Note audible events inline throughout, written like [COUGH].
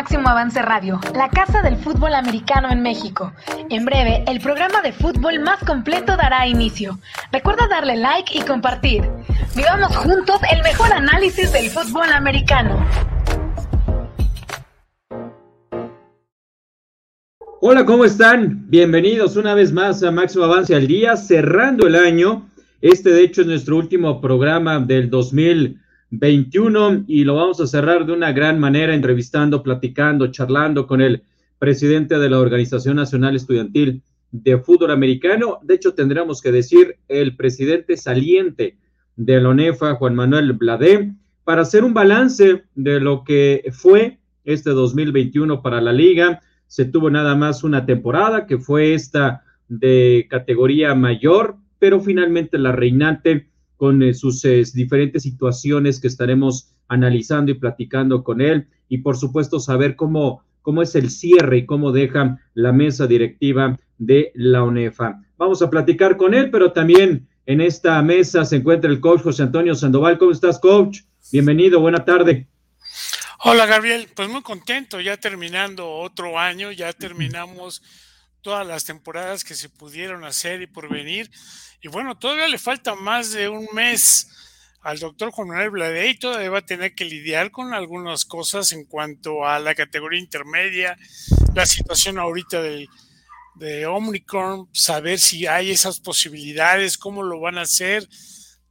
Máximo Avance Radio, la casa del fútbol americano en México. En breve, el programa de fútbol más completo dará inicio. Recuerda darle like y compartir. Vivamos juntos el mejor análisis del fútbol americano. Hola, ¿cómo están? Bienvenidos una vez más a Máximo Avance al Día, cerrando el año. Este, de hecho, es nuestro último programa del 2021 y lo vamos a cerrar de una gran manera, entrevistando, platicando, charlando con el presidente de la Organización Nacional Estudiantil de Fútbol Americano. De hecho, tendríamos que decir el presidente saliente de la ONEFA, Juan Manuel Bladé, para hacer un balance de lo que fue este 2021 para la liga se tuvo nada más una temporada, que fue esta de categoría mayor, pero finalmente la reinante con eh, sus eh, diferentes situaciones que estaremos analizando y platicando con él y por supuesto saber cómo, cómo es el cierre y cómo deja la mesa directiva de la UNEFA. Vamos a platicar con él, pero también en esta mesa se encuentra el coach José Antonio Sandoval. ¿Cómo estás, coach? Bienvenido, buena tarde. Hola Gabriel, pues muy contento, ya terminando otro año, ya terminamos todas las temporadas que se pudieron hacer y por venir. Y bueno, todavía le falta más de un mes al doctor Juan Manuel Blade y todavía va a tener que lidiar con algunas cosas en cuanto a la categoría intermedia, la situación ahorita de, de Omnicron, saber si hay esas posibilidades, cómo lo van a hacer.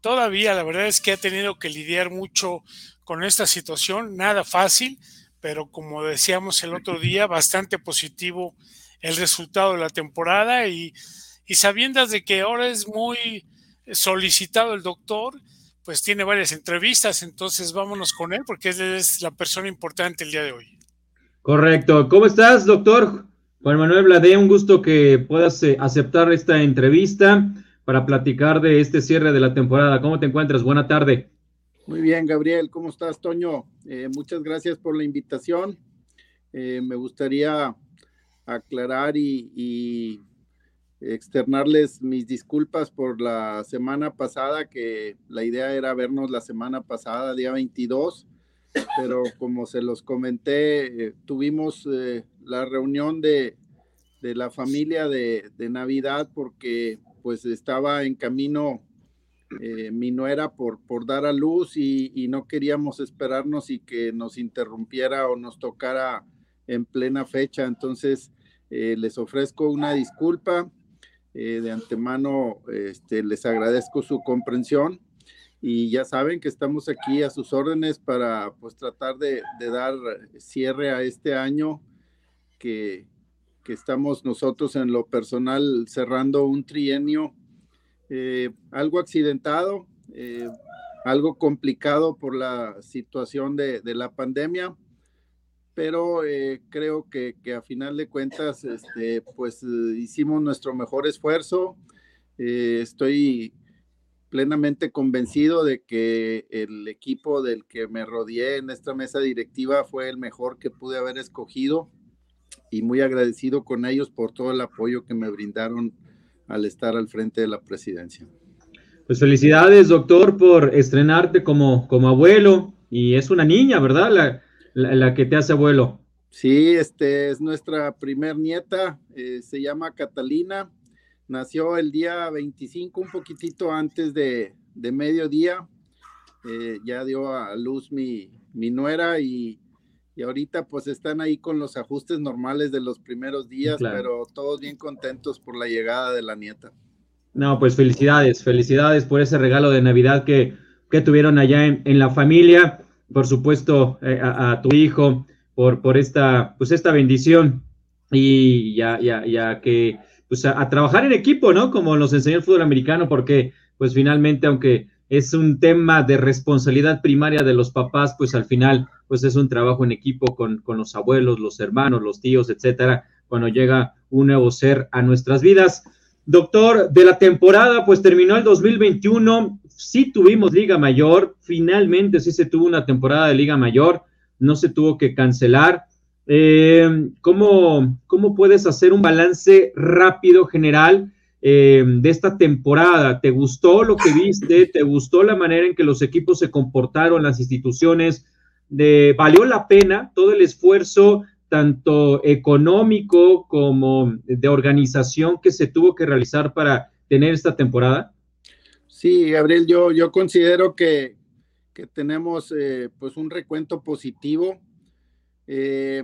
Todavía la verdad es que ha tenido que lidiar mucho con esta situación, nada fácil, pero como decíamos el otro día, bastante positivo el resultado de la temporada y, y sabiendas de que ahora es muy solicitado el doctor, pues tiene varias entrevistas, entonces vámonos con él porque él es la persona importante el día de hoy. Correcto. ¿Cómo estás, doctor? Juan Manuel Blade, un gusto que puedas eh, aceptar esta entrevista para platicar de este cierre de la temporada. ¿Cómo te encuentras? Buena tarde. Muy bien, Gabriel, ¿cómo estás, Toño? Eh, muchas gracias por la invitación. Eh, me gustaría aclarar y, externarles mis disculpas por la semana pasada, que la idea era vernos la semana pasada, día 22, pero como se los comenté, eh, tuvimos la reunión de, la familia de, de Navidad porque pues estaba en camino eh, mi nuera por, por dar a luz y, no queríamos esperarnos y que nos interrumpiera o nos tocara en plena fecha. Entonces, eh, les ofrezco una disculpa. Eh, de antemano, este, les agradezco su comprensión y ya saben que estamos aquí a sus órdenes para pues tratar de, dar cierre a este año que, que estamos nosotros en lo personal cerrando un trienio eh, algo accidentado, algo complicado por la situación de, la pandemia, pero eh, creo que, a final de cuentas, este, pues hicimos nuestro mejor esfuerzo. estoy plenamente convencido de que el equipo del que me rodeé en esta mesa directiva fue el mejor que pude haber escogido y muy agradecido con ellos por todo el apoyo que me brindaron al estar al frente de la presidencia. Pues felicidades, doctor, por estrenarte como, como abuelo. Y es una niña, ¿verdad? La, que te hace abuelo. Sí, este es nuestra primer nieta, eh, se llama Catalina, nació el día 25, un poquitito antes de, de mediodía, eh, ya dio a luz mi, mi nuera y y ahorita pues están ahí con los ajustes normales de los primeros días, pero todos bien contentos por la llegada de la nieta. No, pues felicidades, felicidades por ese regalo de Navidad que, que tuvieron allá en, la familia, por supuesto eh, a, tu hijo, por, por esta, pues esta bendición y ya, ya, ya que, pues a, a trabajar en equipo, ¿no? Como nos enseñó el fútbol americano, porque pues finalmente, aunque es un tema de responsabilidad primaria de los papás, pues al final, pues es un trabajo en equipo con, los abuelos, los hermanos, los tíos, etcétera, cuando llega un nuevo ser a nuestras vidas. Doctor, de la temporada, pues terminó el 2021, sí tuvimos Liga Mayor, finalmente sí se tuvo una temporada de Liga Mayor, no se tuvo que cancelar. Eh, ¿cómo, ¿Cómo puedes hacer un balance rápido general? Eh, de esta temporada? ¿Te gustó lo que viste? ¿Te gustó la manera en que los equipos se comportaron, las instituciones? de, valió la pena todo el esfuerzo tanto económico como de organización que se tuvo que realizar para tener esta temporada? Sí, Gabriel, yo, yo considero que, tenemos eh, pues un recuento positivo. Eh,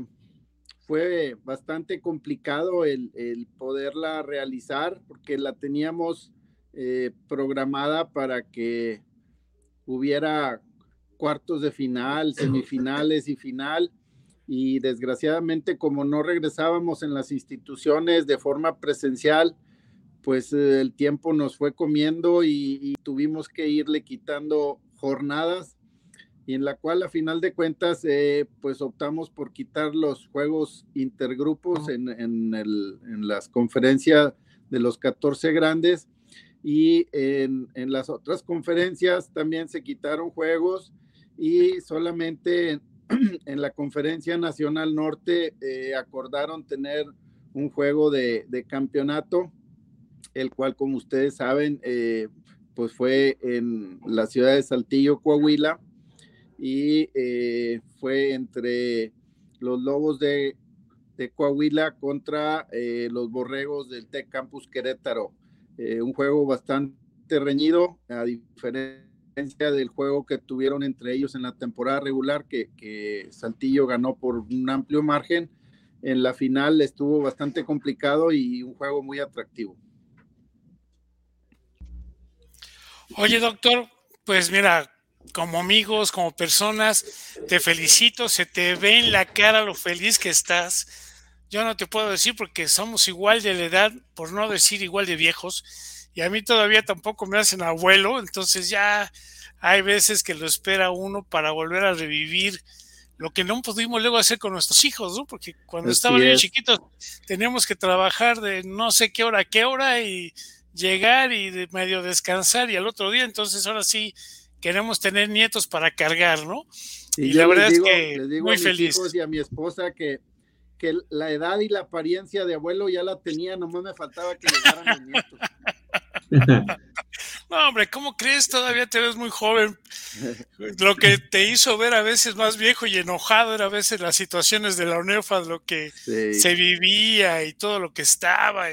fue bastante complicado el, poderla realizar porque la teníamos eh, programada para que hubiera cuartos de final, semifinales y final. Y desgraciadamente, como no regresábamos en las instituciones de forma presencial, pues eh, el tiempo nos fue comiendo y, tuvimos que irle quitando jornadas y en la cual a final de cuentas eh, pues optamos por quitar los juegos intergrupos en, en, las conferencias de los 14 grandes y en, las otras conferencias también se quitaron juegos y solamente [CLEARS THROAT] en, la conferencia nacional norte eh, acordaron tener un juego de, de campeonato el cual, como ustedes saben, eh, pues fue en la ciudad de Saltillo, Coahuila, y eh, fue entre los Lobos de, Coahuila contra eh, los Borregos del Tec Campus Querétaro. un juego bastante reñido, a diferencia del juego que tuvieron entre ellos en la temporada regular, que, que Saltillo ganó por un amplio margen. En la final estuvo bastante complicado y un juego muy atractivo. Oye, doctor, pues mira, como amigos, como personas, te felicito, se te ve en la cara lo feliz que estás. Yo no te puedo decir porque somos igual de la edad, por no decir igual de viejos, y a mí todavía tampoco me hacen abuelo, entonces ya hay veces que lo espera uno para volver a revivir lo que no pudimos luego hacer con nuestros hijos, ¿no? Porque cuando estaban bien chiquitos teníamos que trabajar de no sé qué hora a qué hora y llegar y de medio descansar y al otro día, entonces ahora sí queremos tener nietos para cargar, ¿no? Y, la verdad es que les digo muy a mis feliz. Hijos y a mi esposa que, que la edad y la apariencia de abuelo ya la tenía, nomás me faltaba que llegaran los nietos. [LAUGHS] No, hombre, ¿cómo crees? Todavía te ves muy joven. [LAUGHS] Lo que te hizo ver a veces más viejo y enojado era a veces las situaciones de la UNEFA, lo que se vivía y todo lo que estaba,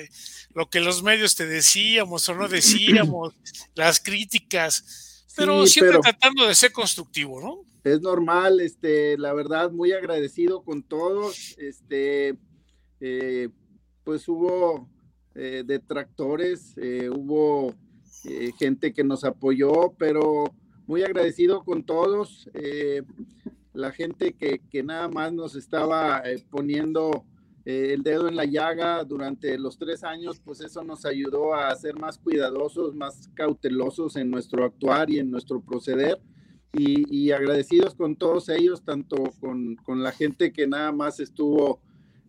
lo que los medios te decíamos o no decíamos, [CLEARS THROAT] las críticas, pero siempre tratando de ser constructivo, ¿no? Es normal, este, la verdad, muy agradecido con todos, este, eh, pues hubo eh, detractores, eh, hubo eh, gente que nos apoyó, pero muy agradecido con todos, la gente que, que, nada más nos estaba poniendo el dedo en la llaga durante los tres años, pues eso nos ayudó a ser más cuidadosos, más cautelosos en nuestro actuar y en nuestro proceder. Y, agradecidos con todos ellos, tanto con, con la gente que nada más estuvo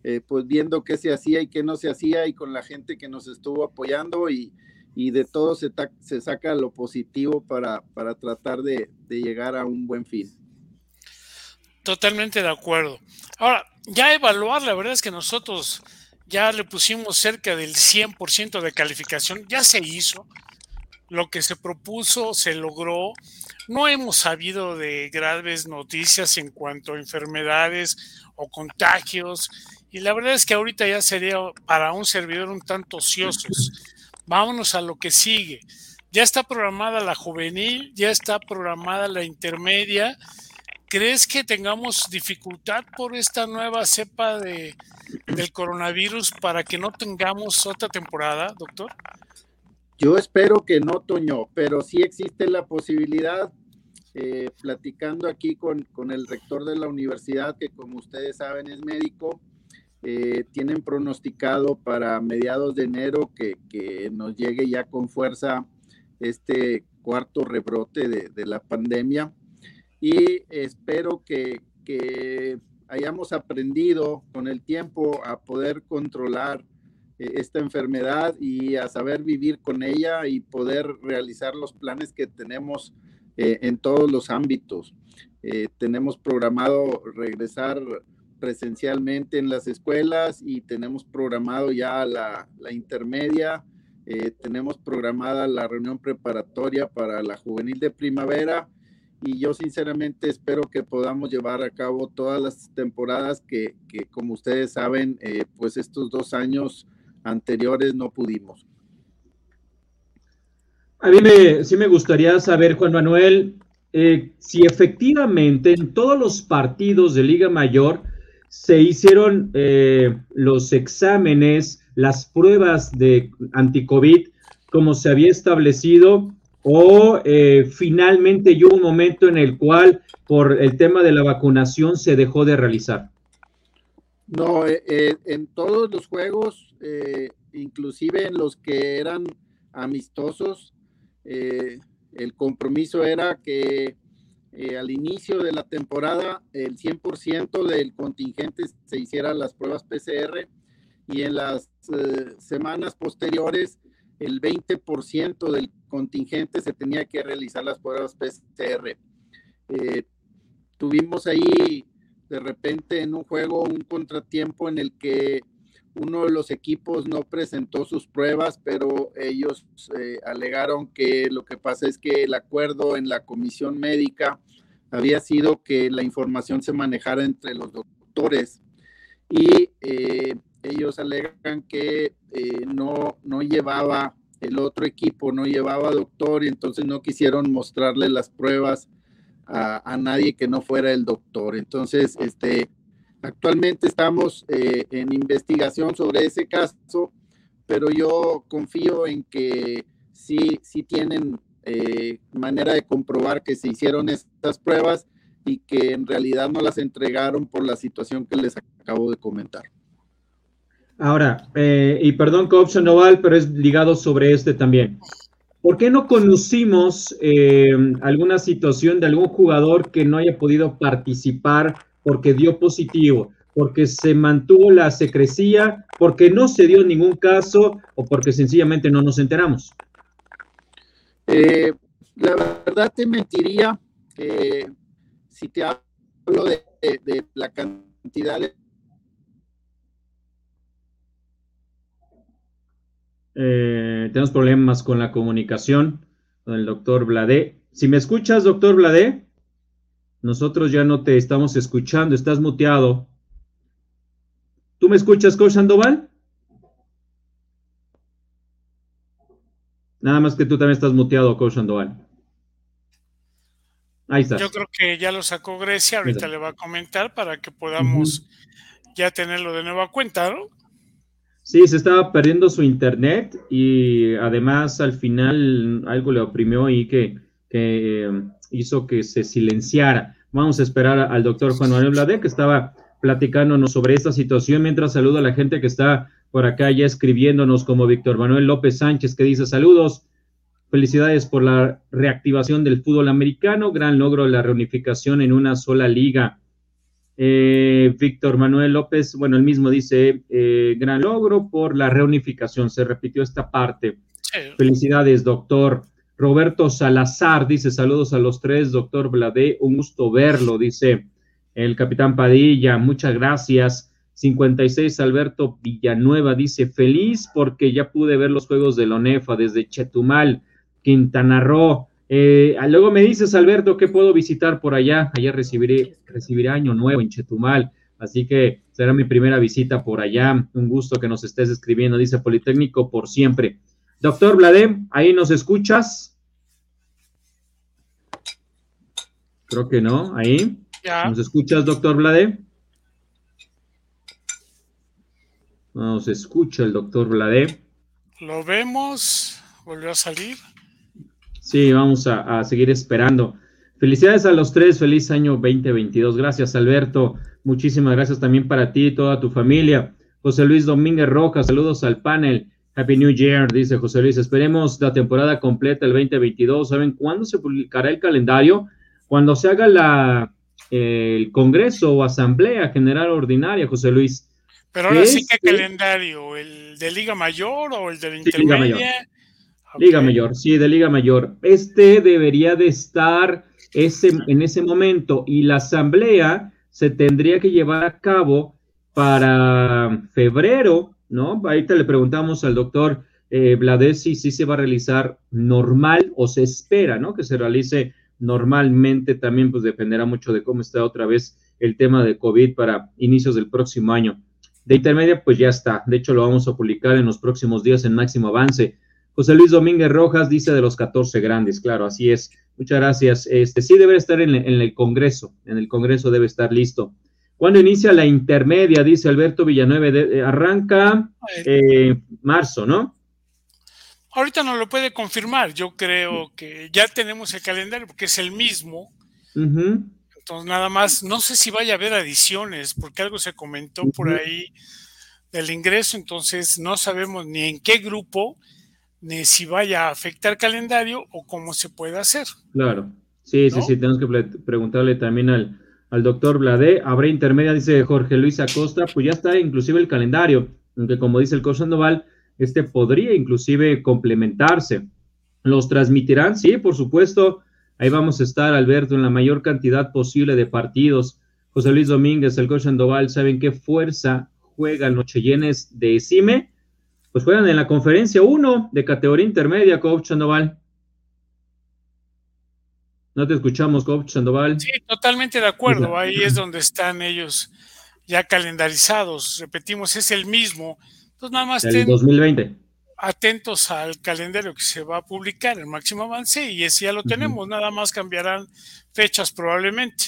eh, pues viendo qué se hacía y qué no se hacía y con la gente que nos estuvo apoyando y, de todo se, se, saca lo positivo para, para tratar de, llegar a un buen fin. Totalmente de acuerdo. Ahora, ya evaluar, la verdad es que nosotros ya le pusimos cerca del 100% de calificación, ya se hizo, lo que se propuso se logró. No hemos sabido de graves noticias en cuanto a enfermedades o contagios y la verdad es que ahorita ya sería para un servidor un tanto ociosos. Vámonos a lo que sigue. Ya está programada la juvenil, ya está programada la intermedia. ¿Crees que tengamos dificultad por esta nueva cepa de, del coronavirus para que no tengamos otra temporada, doctor? Yo espero que no, Toño, pero sí existe la posibilidad, eh, platicando aquí con, con el rector de la universidad, que como ustedes saben es médico, eh, tienen pronosticado para mediados de enero que, nos llegue ya con fuerza este cuarto rebrote de, la pandemia y espero que, hayamos aprendido con el tiempo a poder controlar eh, esta enfermedad y a saber vivir con ella y poder realizar los planes que tenemos eh, en todos los ámbitos. tenemos programado regresar presencialmente en las escuelas y tenemos programado ya la, intermedia, eh, tenemos programada la reunión preparatoria para la juvenil de primavera y yo sinceramente espero que podamos llevar a cabo todas las temporadas que, como ustedes saben, eh, pues estos dos años anteriores no pudimos. A mí me, sí me gustaría saber, Juan Manuel, eh, si efectivamente en todos los partidos de Liga Mayor se hicieron eh, los exámenes, las pruebas de anticovid como se había establecido o eh, finalmente hubo un momento en el cual por el tema de la vacunación se dejó de realizar? No, eh, en todos los juegos, inclusive en los que eran amistosos, el compromiso era que al inicio de la temporada el 100% del contingente se hiciera las pruebas PCR y en las semanas posteriores el 20% del contingente se tenía que realizar las pruebas PCR. Eh, tuvimos ahí de repente en un juego un contratiempo en el que uno de los equipos no presentó sus pruebas, pero ellos eh, alegaron que lo que pasa es que el acuerdo en la comisión médica había sido que la información se manejara entre los doctores y eh, ellos alegan que eh, no, no llevaba, el otro equipo no llevaba doctor y entonces no quisieron mostrarle las pruebas a, nadie que no fuera el doctor. Entonces, este, actualmente estamos eh, en investigación sobre ese caso, pero yo confío en que sí, sí tienen eh, manera de comprobar que se hicieron estas pruebas y que en realidad no las entregaron por la situación que les acabo de comentar. Ahora, eh, y perdón opción Noval, pero es ligado sobre este también. ¿Por qué no conocimos alguna situación de algún jugador que no haya podido participar porque dio positivo, porque se mantuvo la secrecía, porque no se dio ningún caso o porque sencillamente no nos enteramos? Eh, la verdad te mentiría si te hablo de, de la cantidad de Eh, tenemos problemas con la comunicación con el doctor Bladé. Si me escuchas, doctor Bladé, nosotros ya no te estamos escuchando, estás muteado. ¿Tú me escuchas, Coach Sandoval? Nada más que tú también estás muteado, Coach Sandoval. Ahí está. Yo creo que ya lo sacó Grecia, ahorita le va a comentar para que podamos ya tenerlo de nuevo a cuenta, ¿no? Sí, se estaba perdiendo su internet y además al final algo le oprimió y que, que eh, hizo que se silenciara. Vamos a esperar al doctor Juan Manuel Blade, que estaba platicándonos sobre esta situación, mientras saludo a la gente que está por acá ya escribiéndonos, como Víctor Manuel López Sánchez, que dice saludos, felicidades por la reactivación del fútbol americano, gran logro de la reunificación en una sola liga. Eh, Víctor Manuel López, bueno, él mismo dice, eh, gran logro por la reunificación, se repitió esta parte. Felicidades, doctor. Roberto Salazar dice, saludos a los tres, doctor Bladé, un gusto verlo, dice el capitán Padilla, muchas gracias. 56, Alberto Villanueva dice, feliz porque ya pude ver los juegos de Lonefa desde Chetumal, Quintana Roo. Eh, luego me dices, Alberto, ¿qué puedo visitar por allá? Allá recibiré, recibiré Año Nuevo en Chetumal, así que será mi primera visita por allá. Un gusto que nos estés escribiendo, dice Politécnico por siempre. Doctor Bladem, ¿ahí nos escuchas? Creo que no, ahí. ¿Nos escuchas, doctor Blade? Nos escucha el doctor Blade. Lo vemos, volvió a salir. Sí, vamos a, seguir esperando. Felicidades a los tres, feliz año 2022. Gracias, Alberto. Muchísimas gracias también para ti y toda tu familia. José Luis Domínguez Rojas, saludos al panel. Happy New Year, dice José Luis. Esperemos la temporada completa el 2022. ¿Saben cuándo se publicará el calendario? Cuando se haga la, el Congreso o Asamblea General Ordinaria, José Luis. Pero ahora sí, ¿qué calendario? ¿El de Liga Mayor o el de la Intermedia? Liga Mayor, sí, de Liga Mayor. Este debería de estar ese, en ese momento y la asamblea se tendría que llevar a cabo para febrero, ¿no? Ahorita le preguntamos al doctor eh, Bladesi si se va a realizar normal o se espera, ¿no? Que se realice normalmente también pues dependerá mucho de cómo está otra vez el tema de COVID para inicios del próximo año. De intermedia, pues ya está. De hecho, lo vamos a publicar en los próximos días en máximo avance. José Luis Domínguez Rojas dice de los 14 grandes, claro, así es. Muchas gracias. Este sí debe estar en, el Congreso, en el Congreso debe estar listo. ¿Cuándo inicia la intermedia? Dice Alberto Villanueva. Eh, arranca eh, marzo, ¿no? Ahorita no lo puede confirmar. Yo creo que ya tenemos el calendario porque es el mismo. Entonces, nada más, no sé si vaya a haber adiciones, porque algo se comentó por ahí del ingreso, entonces no sabemos ni en qué grupo, ni si vaya a afectar calendario o cómo se puede hacer. Claro, sí, sí, sí, tenemos que preguntarle también al, al doctor Blade. Habrá intermedia, dice Jorge Luis Acosta, pues ya está inclusive el calendario, aunque como dice el coach Sandoval, este podría inclusive complementarse. ¿Los transmitirán? Sí, por supuesto. Ahí vamos a estar, Alberto, en la mayor cantidad posible de partidos. José Luis Domínguez, el coach Sandoval, ¿saben qué fuerza juega el Nocheyenes de CIME? Pues juegan en la conferencia 1 de categoría intermedia, coach Sandoval. No te escuchamos, coach Sandoval. Sí, totalmente de acuerdo. Ahí es donde están ellos ya calendarizados. Repetimos, es el mismo. Entonces nada más. El 2020 atentos al calendario que se va a publicar, el máximo avance, y ese ya lo tenemos, nada más cambiarán fechas probablemente.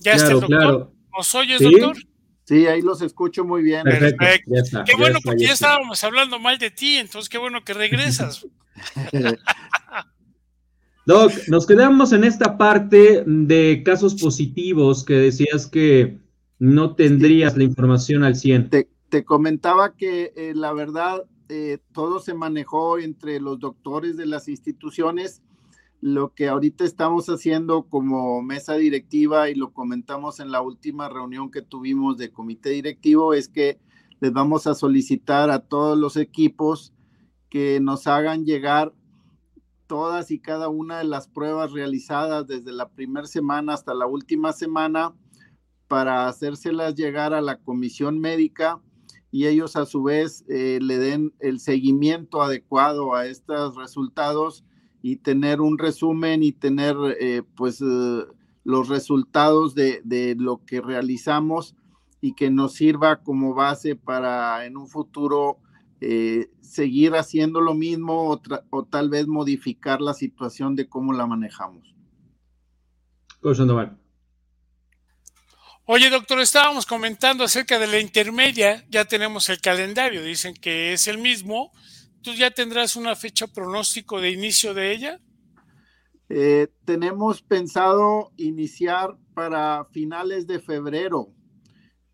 Ya está el doctor. ¿Nos oyes, doctor? Sí, ahí los escucho muy bien. Perfecto. qué bueno, porque ya, estábamos hablando mal de ti, entonces qué bueno que regresas. [LAUGHS] [LAUGHS] Doc, nos quedamos en esta parte de casos positivos que decías que no tendrías la información al 100. Te, te comentaba que eh, la verdad eh, todo se manejó entre los doctores de las instituciones. Lo que ahorita estamos haciendo como mesa directiva y lo comentamos en la última reunión que tuvimos de comité directivo es que les vamos a solicitar a todos los equipos que nos hagan llegar todas y cada una de las pruebas realizadas desde la primera semana hasta la última semana para hacérselas llegar a la comisión médica y ellos a su vez eh, le den el seguimiento adecuado a estos resultados y tener un resumen y tener eh, pues eh, los resultados de, de, lo que realizamos y que nos sirva como base para en un futuro seguir haciendo lo mismo o, o, tal vez modificar la situación de cómo la manejamos. Oye, doctor, estábamos comentando acerca de la intermedia, ya tenemos el calendario, dicen que es el mismo. ¿Tú ya tendrás una fecha pronóstico de inicio de ella? Eh, tenemos pensado iniciar para finales de febrero.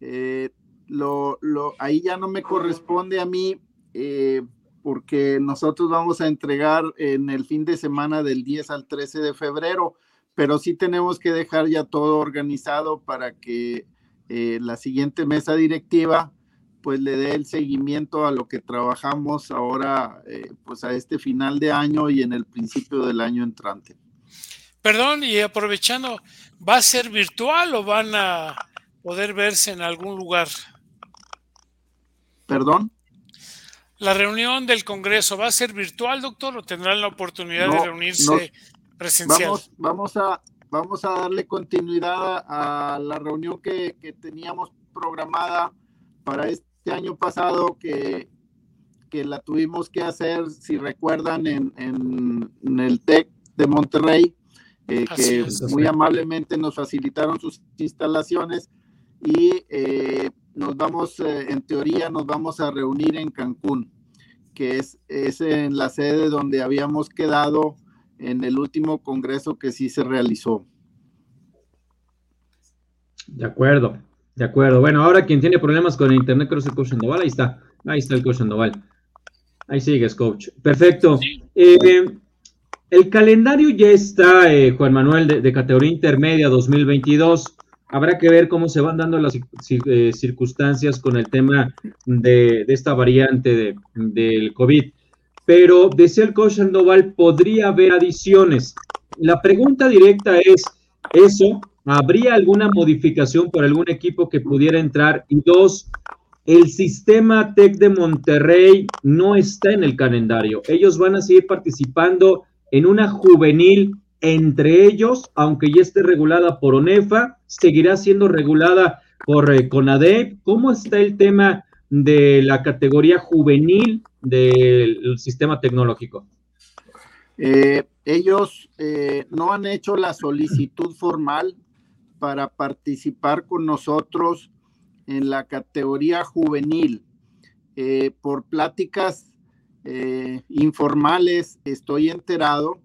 Eh, lo, ahí ya no me corresponde a mí eh, porque nosotros vamos a entregar en el fin de semana del 10 al 13 de febrero pero sí tenemos que dejar ya todo organizado para que eh, la siguiente mesa directiva pues le dé el seguimiento a lo que trabajamos ahora eh, pues a este final de año y en el principio del año entrante. Perdón, y aprovechando, ¿va a ser virtual o van a poder verse en algún lugar? Perdón. ¿La reunión del Congreso va a ser virtual, doctor, o tendrán la oportunidad de reunirse Vamos, vamos, a, vamos a darle continuidad a la reunión que, teníamos programada para este año pasado, que, que la tuvimos que hacer, si recuerdan, en, en, el TEC de Monterrey, eh, que muy amablemente nos facilitaron sus instalaciones y eh, nos vamos, eh, en teoría, nos vamos a reunir en Cancún, que es, es en la sede donde habíamos quedado en el último congreso que sí se realizó. De acuerdo, de acuerdo. Bueno, ahora quien tiene problemas con el internet creo que es el coach Sandoval. Ahí está, ahí está el coach Sandoval. Ahí sigues, coach. Perfecto. Eh, el calendario ya está, eh, Juan Manuel, de, categoría intermedia 2022. Habrá que ver cómo se van dando las eh, circunstancias con el tema de, esta variante del COVID pero decía el coach Sandoval, podría haber adiciones. La pregunta directa es, ¿eso habría alguna modificación por algún equipo que pudiera entrar? Y dos, el sistema TEC de Monterrey no está en el calendario. Ellos van a seguir participando en una juvenil entre ellos, aunque ya esté regulada por ONEFA, seguirá siendo regulada por eh, CONADEP. ¿Cómo está el tema de la categoría juvenil del sistema tecnológico? Eh, ellos eh, no han hecho la solicitud formal para participar con nosotros en la categoría juvenil. Eh, por pláticas informales estoy enterado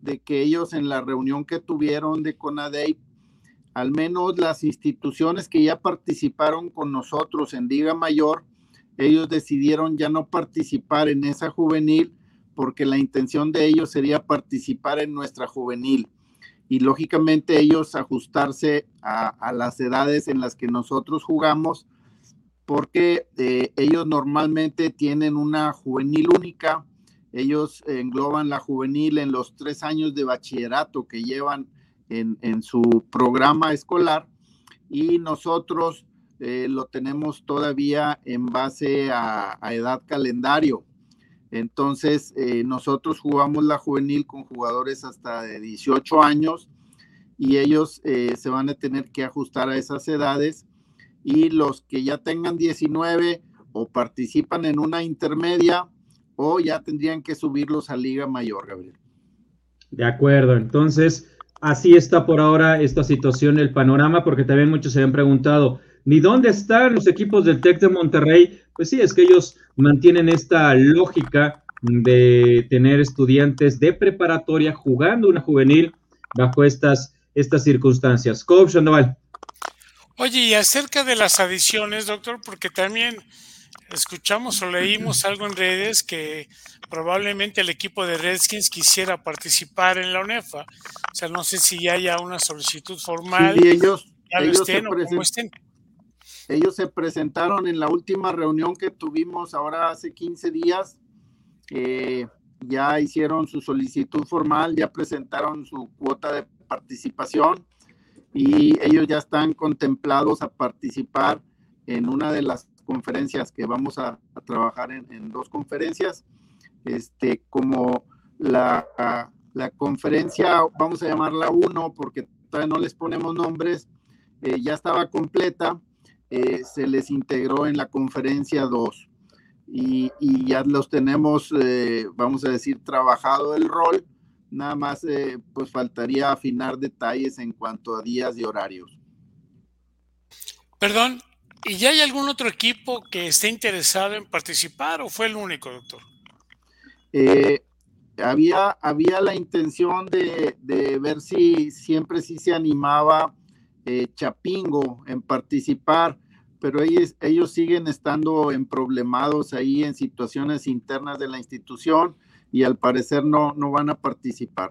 de que ellos en la reunión que tuvieron de CONADEIP, al menos las instituciones que ya participaron con nosotros en Liga Mayor, ellos decidieron ya no participar en esa juvenil porque la intención de ellos sería participar en nuestra juvenil. Y lógicamente ellos ajustarse a, las edades en las que nosotros jugamos porque eh, ellos normalmente tienen una juvenil única, ellos engloban la juvenil en los tres años de bachillerato que llevan en, su programa escolar y nosotros eh, lo tenemos todavía en base a edad calendario. Entonces, eh, nosotros jugamos la juvenil con jugadores hasta de 18 años y ellos eh, se van a tener que ajustar a esas edades y los que ya tengan 19 o participan en una intermedia o ya tendrían que subirlos a Liga Mayor, Gabriel. De acuerdo, entonces así está por ahora esta situación, el panorama, porque también muchos se han preguntado, ¿ni dónde están los equipos del TEC de Monterrey? Pues sí, es que ellos mantienen esta lógica de tener estudiantes de preparatoria jugando una juvenil bajo estas, estas circunstancias. Coach Sandoval. Oye, y acerca de las adiciones, doctor, porque también escuchamos o leímos algo en redes que probablemente el equipo de Redskins quisiera participar en la UNEFA. O sea, no sé si haya una solicitud formal. Sí, ellos, ellos estén ellos se presentaron en la última reunión que tuvimos ahora hace 15 días. Eh, ya hicieron su solicitud formal, ya presentaron su cuota de participación y ellos ya están contemplados a participar en una de las conferencias que vamos a, trabajar en, dos conferencias, este, como la, la, conferencia, vamos a llamarla uno porque todavía no les ponemos nombres, eh, ya estaba completa eh, se les integró en la conferencia 2 y, ya los tenemos, eh, vamos a decir, trabajado el rol. Nada más, pues faltaría afinar detalles en cuanto a días y horarios. Perdón, ¿y ya hay algún otro equipo que esté interesado en participar o fue el único, doctor? Había, había la intención de, ver si siempre sí se animaba eh, Chapingo en participar, pero ellos, ellos siguen estando en problemados ahí en situaciones internas de la institución y al parecer no, no van a participar.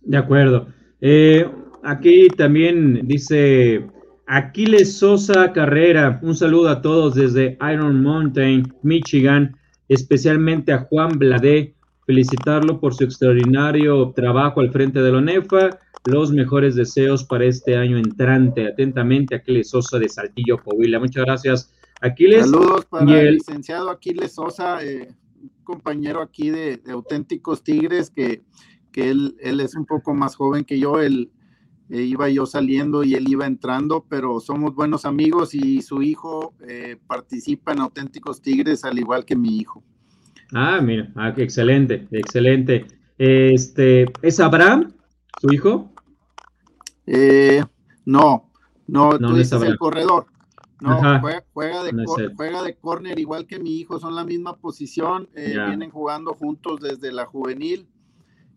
De acuerdo. Eh, aquí también dice Aquiles Sosa Carrera, un saludo a todos desde Iron Mountain, Michigan, especialmente a Juan Bladé, felicitarlo por su extraordinario trabajo al frente de la ONEFA los mejores deseos para este año entrante. Atentamente, Aquiles Sosa de Saltillo, Coahuila. Muchas gracias, Aquiles. Saludos para el... licenciado Aquiles Sosa, eh, compañero aquí de, Auténticos Tigres, que, que él, él, es un poco más joven que yo. Él eh, iba yo saliendo y él iba entrando, pero somos buenos amigos y su hijo eh, participa en Auténticos Tigres al igual que mi hijo. Ah, mira, ah, excelente, excelente. Este, ¿es Abraham, su hijo? Eh, no, no, tú dices el corredor. No, juega, de juega, de córner igual que mi hijo, son la misma posición, eh, vienen jugando juntos desde la juvenil.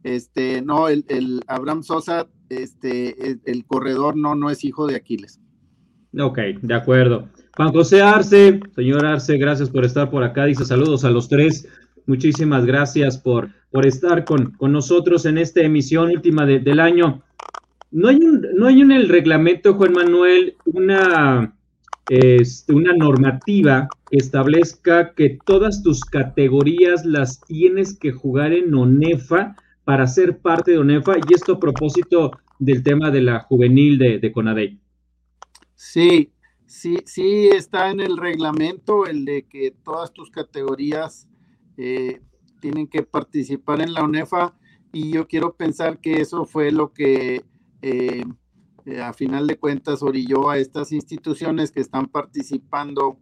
Este, no, el, Abraham Sosa, este, el, corredor no, no es hijo de Aquiles. Ok, de acuerdo. Juan José Arce, señor Arce, gracias por estar por acá. Dice saludos a los tres. Muchísimas gracias por, por estar con, con nosotros en esta emisión última del año. No hay, no hay en el reglamento, Juan Manuel, una, este, una normativa que establezca que todas tus categorías las tienes que jugar en ONEFA para ser parte de ONEFA, y esto a propósito del tema de la juvenil de, de Sí, sí, sí está en el reglamento el de que todas tus categorías eh, tienen que participar en la ONEFA y yo quiero pensar que eso fue lo que eh, eh, a final de cuentas orilló a estas instituciones que están participando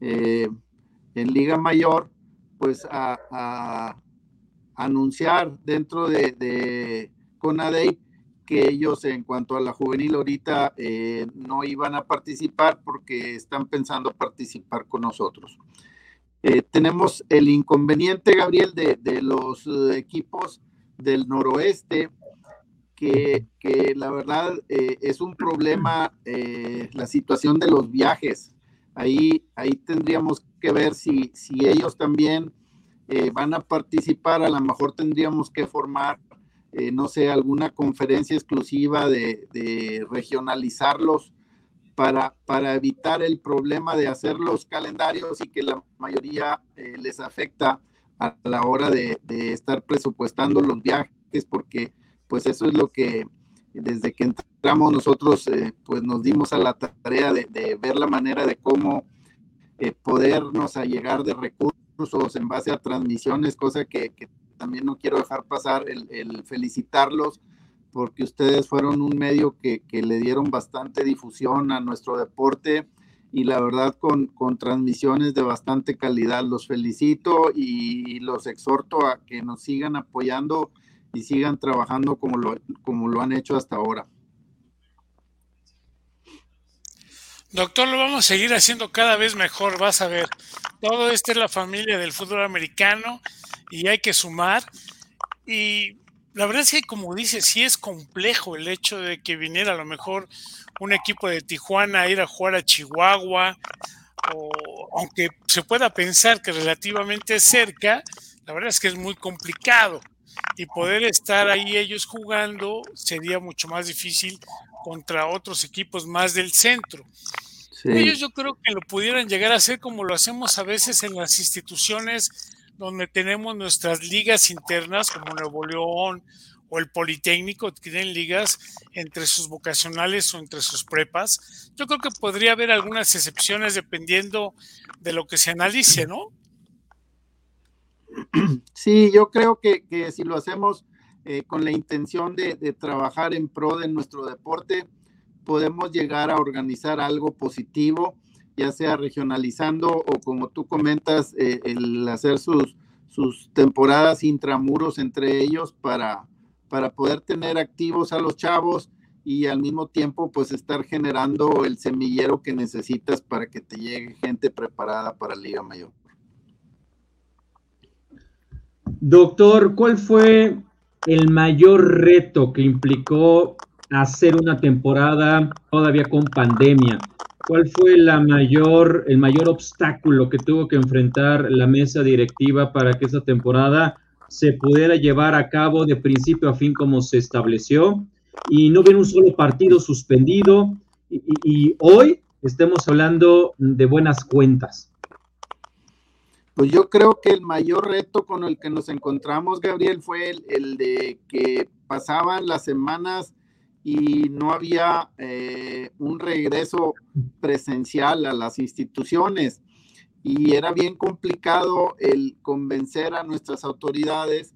en Liga Mayor, pues a, anunciar dentro de, de CONADEI que ellos en cuanto a la juvenil ahorita no iban a participar porque están pensando participar con nosotros. tenemos el inconveniente, Gabriel, de, de los equipos del noroeste, que, la verdad eh, es un problema eh, la situación de los viajes. Ahí, ahí tendríamos que ver si, si ellos también eh, van a participar, a lo mejor tendríamos que formar, no sé, alguna conferencia exclusiva de, regionalizarlos para, para, evitar el problema de hacer los calendarios y que la mayoría les afecta a la hora de, estar presupuestando los viajes, porque pues eso es lo que desde que entramos nosotros eh, pues nos dimos a la tarea de, ver la manera de cómo eh, podernos allegar de recursos en base a transmisiones, cosa que, también no quiero dejar pasar el, felicitarlos porque ustedes fueron un medio que, que, le dieron bastante difusión a nuestro deporte y la verdad con, con transmisiones de bastante calidad. Los felicito y los exhorto a que nos sigan apoyando y sigan trabajando como lo, como lo han hecho hasta ahora. Doctor, lo vamos a seguir haciendo cada vez mejor, vas a ver. Todo esto es la familia del fútbol americano y hay que sumar. Y la verdad es que, como dice, sí es complejo el hecho de que viniera a lo mejor un equipo de Tijuana a ir a jugar a Chihuahua, o aunque se pueda pensar que relativamente cerca, la verdad es que es muy complicado. Y poder estar ahí ellos jugando sería mucho más difícil contra otros equipos más del centro. Ellos yo creo que lo pudieran llegar a hacer como lo hacemos a veces en las instituciones donde tenemos nuestras ligas internas como Nuevo León o el Politécnico tienen ligas entre sus vocacionales o entre sus prepas. Yo creo que podría haber algunas excepciones dependiendo de lo que se analice, ¿no? Sí, yo creo que, si lo hacemos eh, con la intención de, trabajar en pro de nuestro deporte, podemos llegar a organizar algo positivo, ya sea regionalizando o como tú comentas, eh, el hacer sus, sus temporadas intramuros entre ellos para, para poder tener activos a los chavos y al mismo tiempo pues estar generando el semillero que necesitas para que te llegue gente preparada para Liga Mayor. Doctor, ¿cuál fue el mayor reto que implicó hacer una temporada todavía con pandemia? ¿Cuál fue la mayor, el mayor obstáculo que tuvo que enfrentar la mesa directiva para que esa temporada se pudiera llevar a cabo de principio a fin como se estableció y no hubiera un solo partido suspendido y, hoy estemos hablando de buenas cuentas. Pues yo creo que el mayor reto con el que nos encontramos, Gabriel, fue el, de que pasaban las semanas y no había eh, un regreso presencial a las instituciones y era bien complicado el convencer a nuestras autoridades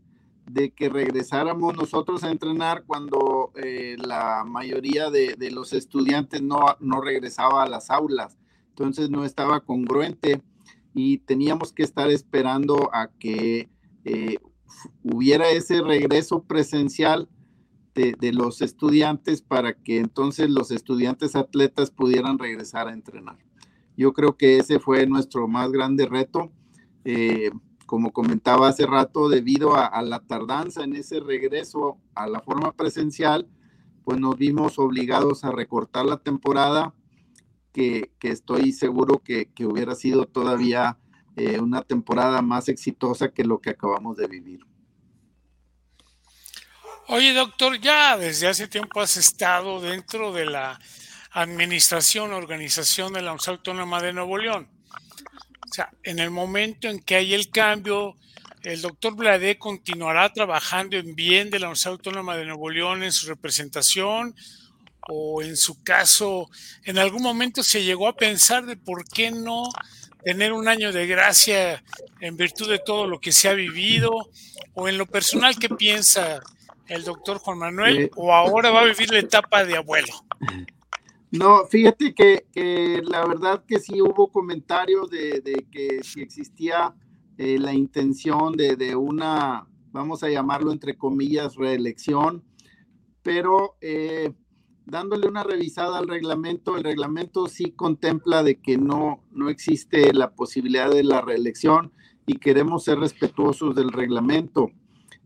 de que regresáramos nosotros a entrenar cuando eh, la mayoría de, los estudiantes no, no regresaba a las aulas. Entonces no estaba congruente y teníamos que estar esperando a que eh, hubiera ese regreso presencial de, de, los estudiantes para que entonces los estudiantes atletas pudieran regresar a entrenar. Yo creo que ese fue nuestro más grande reto. Eh, como comentaba hace rato, debido a, la tardanza en ese regreso a la forma presencial, pues nos vimos obligados a recortar la temporada, que, estoy seguro que, hubiera sido todavía eh, una temporada más exitosa que lo que acabamos de vivir. Oye, doctor, ya desde hace tiempo has estado dentro de la administración, organización de la Universidad Autónoma de Nuevo León. O sea, en el momento en que hay el cambio, el doctor Blade continuará trabajando en bien de la Universidad Autónoma de Nuevo León en su representación o en su caso, en algún momento se llegó a pensar de por qué no tener un año de gracia en virtud de todo lo que se ha vivido? ¿O en lo personal qué piensa el doctor Juan Manuel? ¿O ahora va a vivir la etapa de abuelo? No, fíjate que, la verdad que sí hubo comentarios de, que si existía eh, la intención de, de, una, vamos a llamarlo entre comillas, reelección, pero eh, dándole una revisada al reglamento, el reglamento sí contempla de que no, no existe la posibilidad de la reelección y queremos ser respetuosos del reglamento.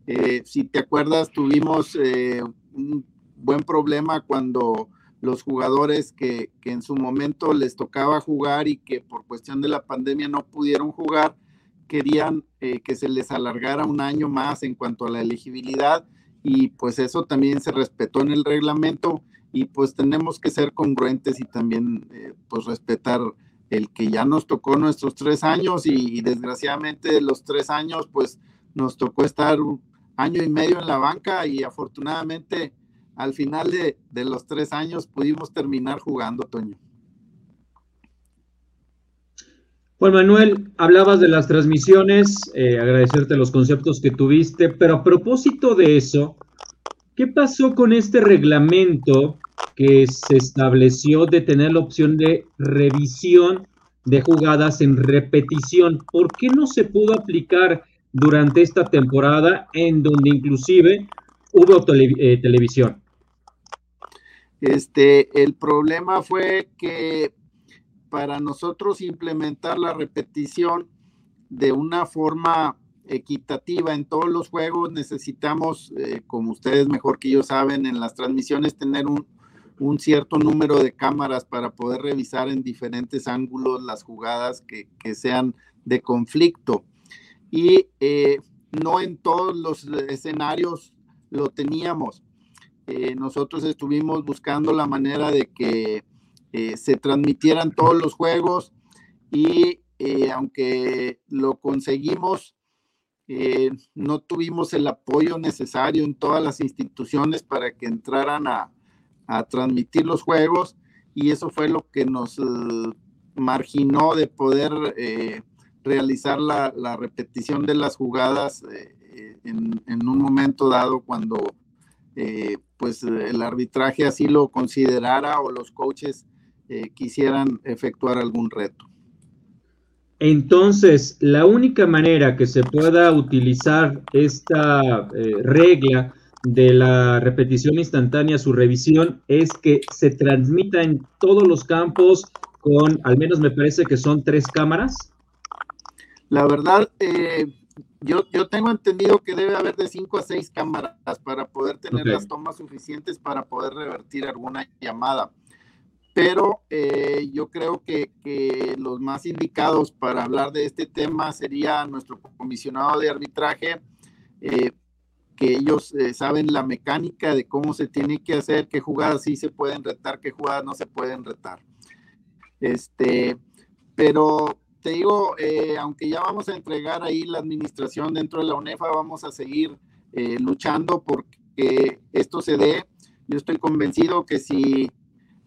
Eh, si te acuerdas, tuvimos eh, un buen problema cuando los jugadores que, que, en su momento les tocaba jugar y que por cuestión de la pandemia no pudieron jugar, querían eh, que se les alargara un año más en cuanto a la elegibilidad y pues eso también se respetó en el reglamento y pues tenemos que ser congruentes y también eh, pues respetar el que ya nos tocó nuestros tres años y, desgraciadamente los tres años pues nos tocó estar un año y medio en la banca y afortunadamente al final de, de los tres años pudimos terminar jugando, Toño. Juan Manuel, hablabas de las transmisiones, eh, agradecerte los conceptos que tuviste, pero a propósito de eso, ¿qué pasó con este reglamento que se estableció de tener la opción de revisión de jugadas en repetición? ¿Por qué no se pudo aplicar durante esta temporada en donde inclusive hubo eh, televisión? Este, el problema fue que para nosotros implementar la repetición de una forma equitativa en todos los juegos, necesitamos, eh, como ustedes mejor que yo saben, en las transmisiones tener un, cierto número de cámaras para poder revisar en diferentes ángulos las jugadas que, sean de conflicto. Y eh, no en todos los escenarios lo teníamos. Eh, nosotros estuvimos buscando la manera de que se transmitieran todos los juegos y aunque lo conseguimos, eh, no tuvimos el apoyo necesario en todas las instituciones para que entraran a, transmitir los juegos y eso fue lo que nos marginó de poder realizar la, repetición de las jugadas en, en, un momento dado cuando pues el arbitraje así lo considerara o los coaches eh, quisieran efectuar algún reto. Entonces, la única manera que se pueda utilizar esta eh, regla de la repetición instantánea, su revisión, es que se transmita en todos los campos con, al menos me parece que son tres cámaras. La verdad, eh, yo, yo, tengo entendido que debe haber de cinco a seis cámaras para poder tener las tomas suficientes para poder revertir alguna llamada pero eh, yo creo que, los más indicados para hablar de este tema sería nuestro comisionado de arbitraje, eh, que ellos eh, saben la mecánica de cómo se tiene que hacer, qué jugadas sí se pueden retar, qué jugadas no se pueden retar. Este, pero te digo, aunque ya vamos a entregar ahí la administración dentro de la UNEFA, vamos a seguir luchando porque esto se dé. Yo estoy convencido que si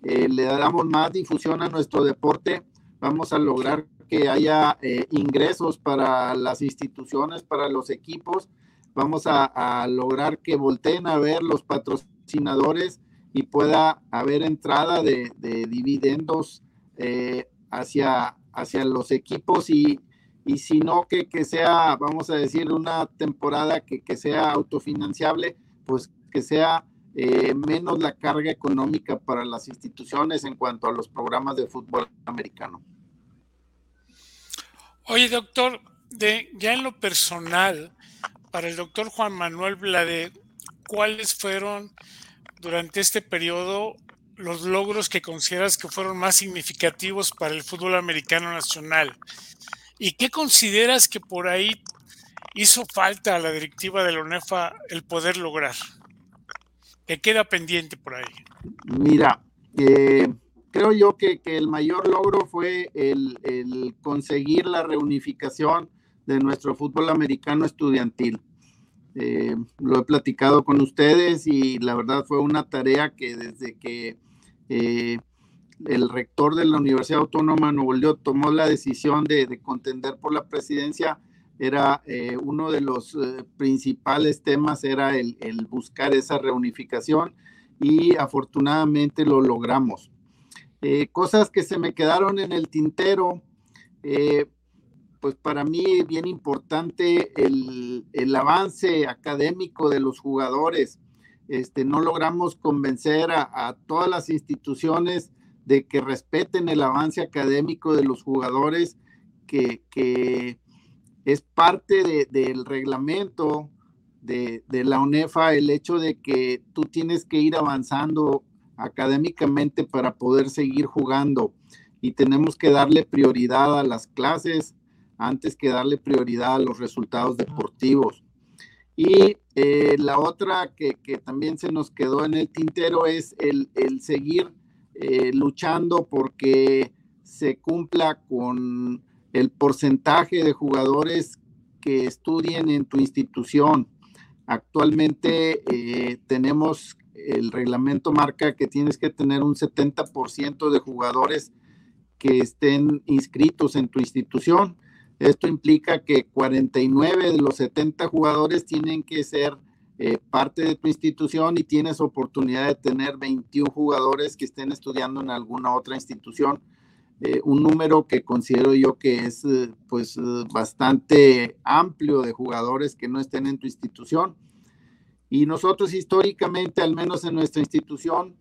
eh, le damos más difusión a nuestro deporte, vamos a lograr que haya eh, ingresos para las instituciones, para los equipos, vamos a, lograr que volteen a ver los patrocinadores y pueda haber entrada de, dividendos eh, hacia, hacia los equipos y, y si no que, que, sea, vamos a decir, una temporada que, que sea autofinanciable, pues que sea eh, menos la carga económica para las instituciones en cuanto a los programas de fútbol americano. Oye, doctor, de, ya en lo personal, para el doctor Juan Manuel Blade, ¿cuáles fueron durante este periodo los logros que consideras que fueron más significativos para el fútbol americano nacional? ¿Y qué consideras que por ahí hizo falta a la directiva de la UNEFA el poder lograr? ¿Qué queda pendiente por ahí? Mira, eh, creo yo que, el mayor logro fue el, conseguir la reunificación de nuestro fútbol americano estudiantil. Eh, lo he platicado con ustedes y la verdad fue una tarea que desde que eh, el rector de la Universidad Autónoma de Nuevo León tomó la decisión de, contender por la presidencia, era eh, uno de los eh, principales temas, era el, buscar esa reunificación y afortunadamente lo logramos. Eh, cosas que se me quedaron en el tintero, pues para mí es bien importante el, el, avance académico de los jugadores. Este, no logramos convencer a, a todas las instituciones de que respeten el avance académico de los jugadores, que, que es parte del reglamento de, de, la UNEFA el hecho de que tú tienes que ir avanzando académicamente para poder seguir jugando y tenemos que darle prioridad a las clases antes que darle prioridad a los resultados deportivos. Y eh, la otra que, que, también se nos quedó en el tintero es el, el seguir eh, luchando porque se cumpla con el porcentaje de jugadores que estudien en tu institución. Actualmente eh, tenemos el reglamento marca que tienes que tener un 70% de jugadores que estén inscritos en tu institución. Esto implica que 49 de los 70 jugadores tienen que ser eh, parte de tu institución y tienes oportunidad de tener 21 jugadores que estén estudiando en alguna otra institución. Eh, un número que considero yo que es eh, pues bastante amplio de jugadores que no estén en tu institución. Y nosotros históricamente, al menos en nuestra institución,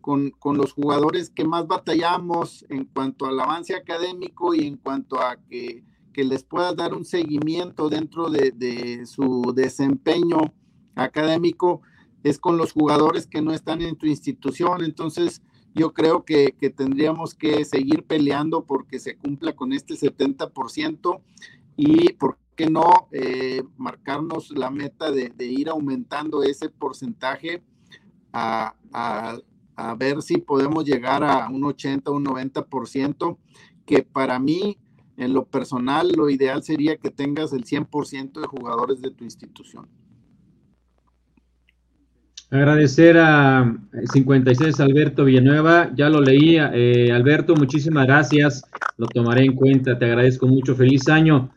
con, con, los jugadores que más batallamos en cuanto al avance académico y en cuanto a que, que les puedas dar un seguimiento dentro de, de su desempeño académico es con los jugadores que no están en tu institución. Entonces, yo creo que, tendríamos que seguir peleando porque se cumpla con este 70% y, ¿por qué no eh, marcarnos la meta de, ir aumentando ese porcentaje a, a, ver si podemos llegar a un 80, un 90%, que para mí, en lo personal, lo ideal sería que tengas el 100% de jugadores de tu institución. Agradecer a 56 Alberto Villanueva, ya lo leía. Eh, Alberto, muchísimas gracias, lo tomaré en cuenta, te agradezco mucho, feliz año.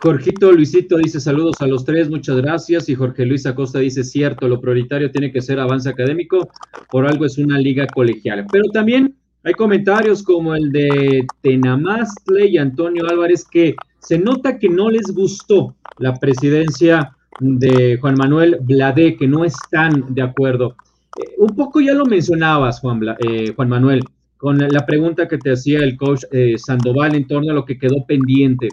Jorgito Luisito dice saludos a los tres, muchas gracias. Y Jorge Luis Acosta dice cierto, lo prioritario tiene que ser avance académico, por algo es una liga colegial. Pero también hay comentarios como el de Tenamastle y Antonio Álvarez que se nota que no les gustó la presidencia de Juan Manuel Blade, que no están de acuerdo. Eh, un poco ya lo mencionabas, Juan, eh, Juan Manuel, con la pregunta que te hacía el coach eh, Sandoval en torno a lo que quedó pendiente.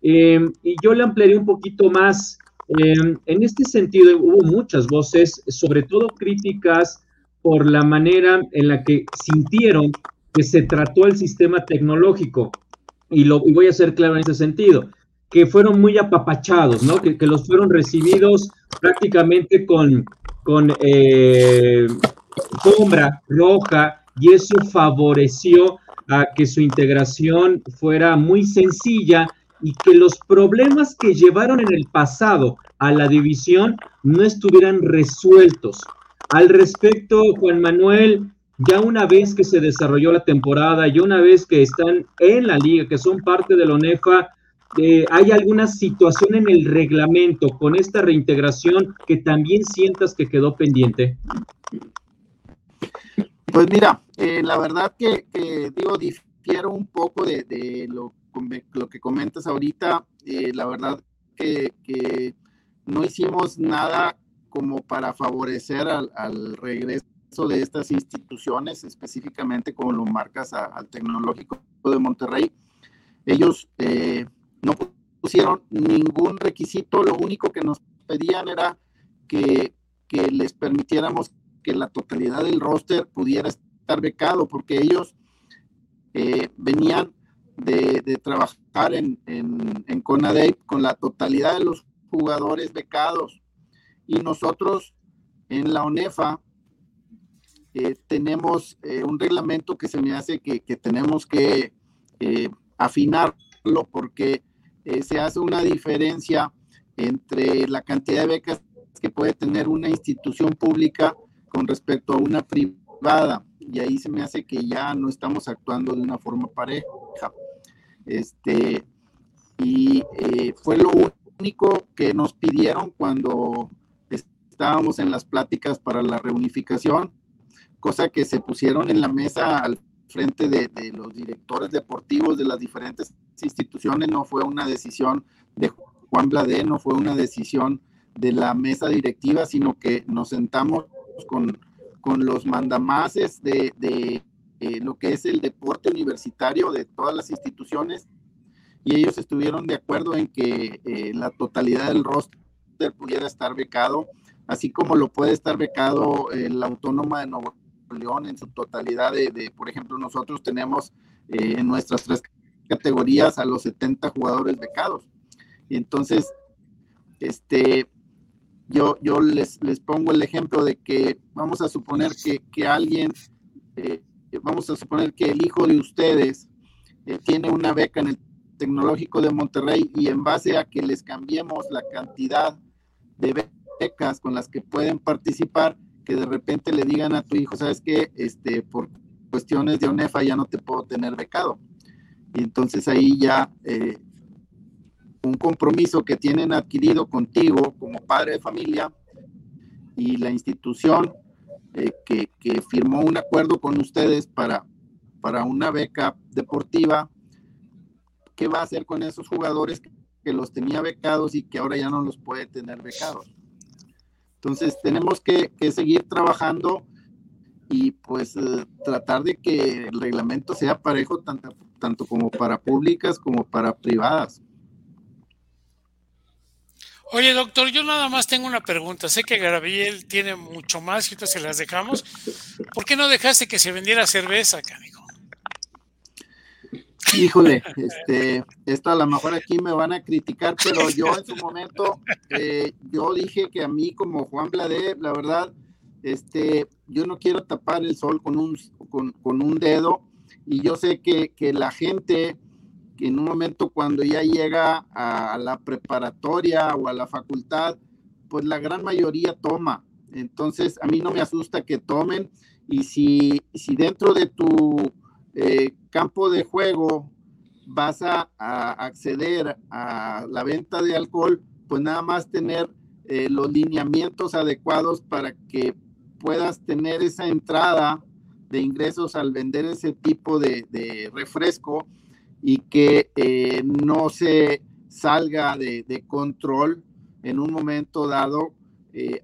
Em, y yo le ampliaré un poquito más. En este sentido, hubo muchas voces, sobre todo críticas por la manera en la que sintieron que se trató el sistema tecnológico. Y, lo, y voy a ser claro en ese sentido que fueron muy apapachados, ¿no? Que, los fueron recibidos prácticamente con, con eh, sombra roja y eso favoreció a que su integración fuera muy sencilla y que los problemas que llevaron en el pasado a la división no estuvieran resueltos. Al respecto, Juan Manuel, ya una vez que se desarrolló la temporada, ya una vez que están en la liga, que son parte de la ONEFA, eh, ¿hay alguna situación en el reglamento con esta reintegración que también sientas que quedó pendiente? Pues mira, eh, la verdad que, digo, difiero un poco de, lo, lo, que comentas ahorita. Eh, la verdad que, no hicimos nada como para favorecer al, regreso de estas instituciones, específicamente como lo marcas al Tecnológico de Monterrey. Ellos no pusieron ningún requisito, lo único que nos pedían era que, les permitiéramos que la totalidad del roster pudiera estar becado, porque ellos eh, venían de, trabajar en, en, en con la totalidad de los jugadores becados. Y nosotros en la ONEFA eh, tenemos eh, un reglamento que se me hace que, que tenemos que afinarlo porque eh, se hace una diferencia entre la cantidad de becas que puede tener una institución pública con respecto a una privada. y ahí se me hace que ya no estamos actuando de una forma pareja. Este, y eh, fue lo único que nos pidieron cuando estábamos en las pláticas para la reunificación, cosa que se pusieron en la mesa al frente de, de, los directores deportivos de las diferentes instituciones, no fue una decisión de Juan Blade, no fue una decisión de la mesa directiva, sino que nos sentamos con, con los mandamases de, de eh, lo que es el deporte universitario de todas las instituciones y ellos estuvieron de acuerdo en que eh, la totalidad del roster pudiera estar becado, así como lo puede estar becado la Autónoma de Nuevo León en su totalidad de, por ejemplo, nosotros tenemos eh, en nuestras tres categorías a los 70 jugadores becados. Y entonces, este, yo, yo les, les pongo el ejemplo de que vamos a suponer que, que alguien, eh, vamos a suponer que el hijo de ustedes tiene una beca en el Tecnológico de Monterrey y en base a que les cambiemos la cantidad de becas con las que pueden participar, que de repente le digan a tu hijo, sabes qué, este, por cuestiones de ONEFA ya no te puedo tener becado. Y entonces ahí ya eh, un compromiso que tienen adquirido contigo como padre de familia y la institución eh, que, que, firmó un acuerdo con ustedes para, para una beca deportiva ¿qué va a hacer con esos jugadores que los tenía becados y que ahora ya no los puede tener becados? Entonces, tenemos que, seguir trabajando y pues eh, tratar de que el reglamento sea parejo tanto, tanto como para públicas como para privadas. Oye, doctor, yo nada más tengo una pregunta. Sé que Gabriel tiene mucho más y entonces se las dejamos. ¿Por qué no dejaste que se vendiera cerveza, canijo? Híjole, este, esto a lo mejor aquí me van a criticar, pero yo en su momento, eh, yo dije que a mí como Juan Blade, la verdad, este, yo no quiero tapar el sol con un, con, con un dedo y yo sé que, que, la gente que en un momento cuando ya llega a la preparatoria o a la facultad, pues la gran mayoría toma. Entonces, a mí no me asusta que tomen y si, si dentro de tu eh, campo de juego vas a, acceder a la venta de alcohol, pues nada más tener eh, los lineamientos adecuados para que puedas tener esa entrada de ingresos al vender ese tipo de, refresco y que eh, no se salga de, control en un momento dado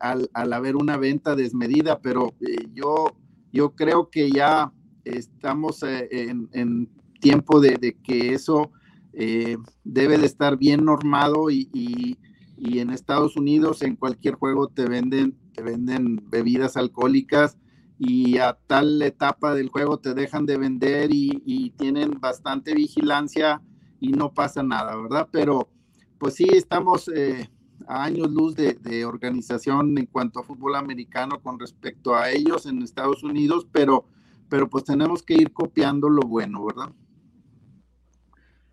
al, haber una venta desmedida, pero yo, yo creo que ya estamos eh, en, tiempo de, que eso eh, debe de estar bien normado y, en Estados Unidos en cualquier juego te venden, te venden bebidas alcohólicas y a tal etapa del juego te dejan de vender y, tienen bastante vigilancia y no pasa nada, ¿verdad? Pero pues sí, estamos eh, a años luz de, de, organización en cuanto a fútbol americano con respecto a ellos en Estados Unidos, pero pero pues tenemos que ir copiando lo bueno, ¿verdad?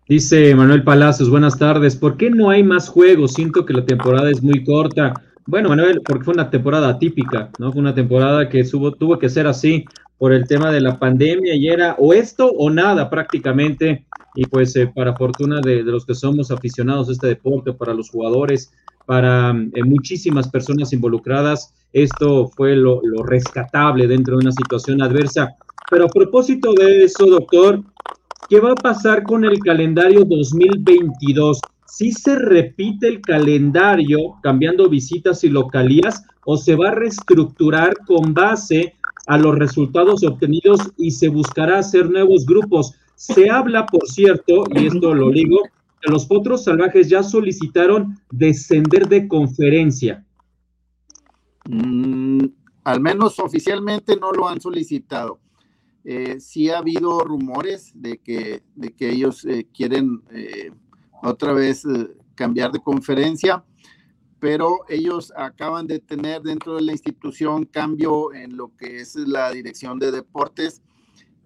Dice Manuel Palacios, buenas tardes. ¿Por qué no hay más juegos? Siento que la temporada es muy corta. Bueno, Manuel, porque fue una temporada atípica, ¿no? Fue una temporada que tuvo que ser así por el tema de la pandemia y era o esto o nada prácticamente. Y pues eh, para fortuna de, los que somos aficionados a este deporte, para los jugadores, para eh, muchísimas personas involucradas, esto fue lo, lo rescatable dentro de una situación adversa. Pero a propósito de eso, doctor, ¿qué va a pasar con el calendario 2022? ¿Sí se repite el calendario cambiando visitas y localías o se va a reestructurar con base a los resultados obtenidos y se buscará hacer nuevos grupos? Se habla, por cierto, y esto lo digo, que los potros salvajes ya solicitaron descender de conferencia. Mm, al menos oficialmente no lo han solicitado. Eh, sí ha habido rumores de que, de que ellos eh, quieren eh, otra vez cambiar de conferencia, pero ellos acaban de tener dentro de la institución cambio en lo que es la dirección de deportes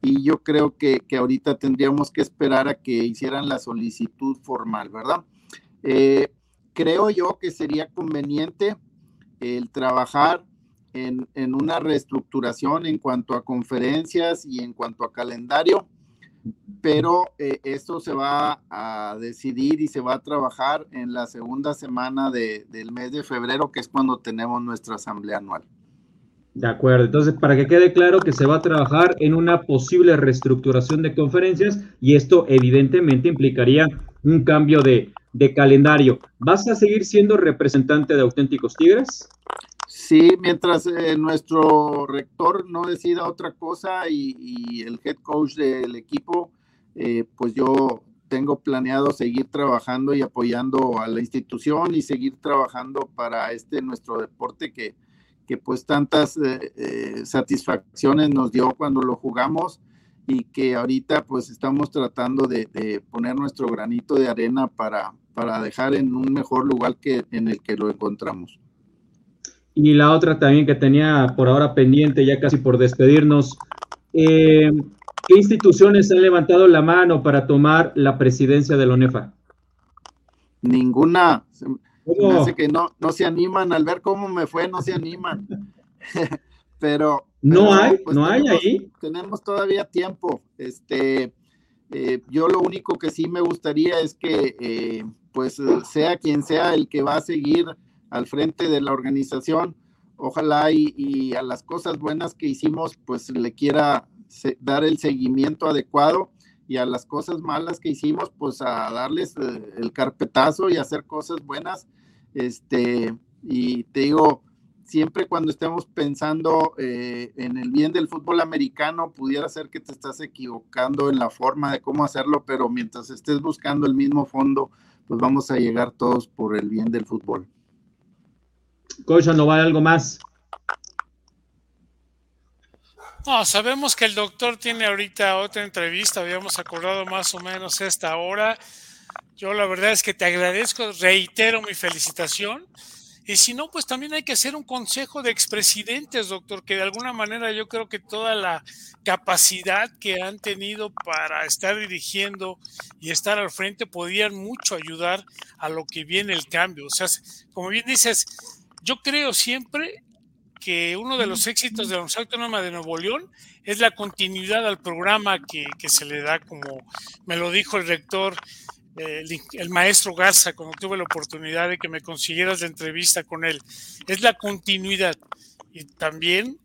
y yo creo que, que ahorita tendríamos que esperar a que hicieran la solicitud formal, ¿verdad? creo yo que sería conveniente el trabajar en, en, una reestructuración en cuanto a conferencias y en cuanto a calendario, pero eh, esto se va a decidir y se va a trabajar en la segunda semana de, del mes de febrero, que es cuando tenemos nuestra asamblea anual. De acuerdo, entonces para que quede claro que se va a trabajar en una posible reestructuración de conferencias y esto evidentemente implicaría un cambio de, de calendario. ¿Vas a seguir siendo representante de Auténticos Tigres? Sí, mientras eh, nuestro rector no decida otra cosa y, el head coach del equipo, eh, pues yo tengo planeado seguir trabajando y apoyando a la institución y seguir trabajando para este nuestro deporte que, que pues tantas eh, satisfacciones nos dio cuando lo jugamos y que ahorita pues estamos tratando de, de, poner nuestro granito de arena para, para dejar en un mejor lugar que en el que lo encontramos. Y la otra también que tenía por ahora pendiente, ya casi por despedirnos, eh, ¿qué instituciones han levantado la mano para tomar la presidencia de la ONEFA? Ninguna. Me que no, no se animan al ver cómo me fue, no se animan. [LAUGHS] pero no hay, pues no hay ahí. Tenemos todavía tiempo. Este, eh, yo lo único que sí me gustaría es que, eh, pues, sea quien sea el que va a seguir al frente de la organización. Ojalá y, a las cosas buenas que hicimos, pues le quiera dar el seguimiento adecuado y a las cosas malas que hicimos, pues a darles eh, el carpetazo y hacer cosas buenas. Este, y te digo, siempre cuando estemos pensando eh, en el bien del fútbol americano, pudiera ser que te estás equivocando en la forma de cómo hacerlo, pero mientras estés buscando el mismo fondo, pues vamos a llegar todos por el bien del fútbol. Coach ¿no algo más? No, sabemos que el doctor tiene ahorita otra entrevista, habíamos acordado más o menos esta hora. Yo la verdad es que te agradezco, reitero mi felicitación. Y si no, pues también hay que hacer un consejo de expresidentes, doctor, que de alguna manera yo creo que toda la capacidad que han tenido para estar dirigiendo y estar al frente podían mucho ayudar a lo que viene el cambio. O sea, como bien dices, yo creo siempre que uno de los éxitos de la Universidad Autónoma de Nuevo León es la continuidad al programa que, se le da, como me lo dijo el rector, el, maestro Garza, cuando tuve la oportunidad de que me consiguieras la entrevista con él. Es la continuidad. Y también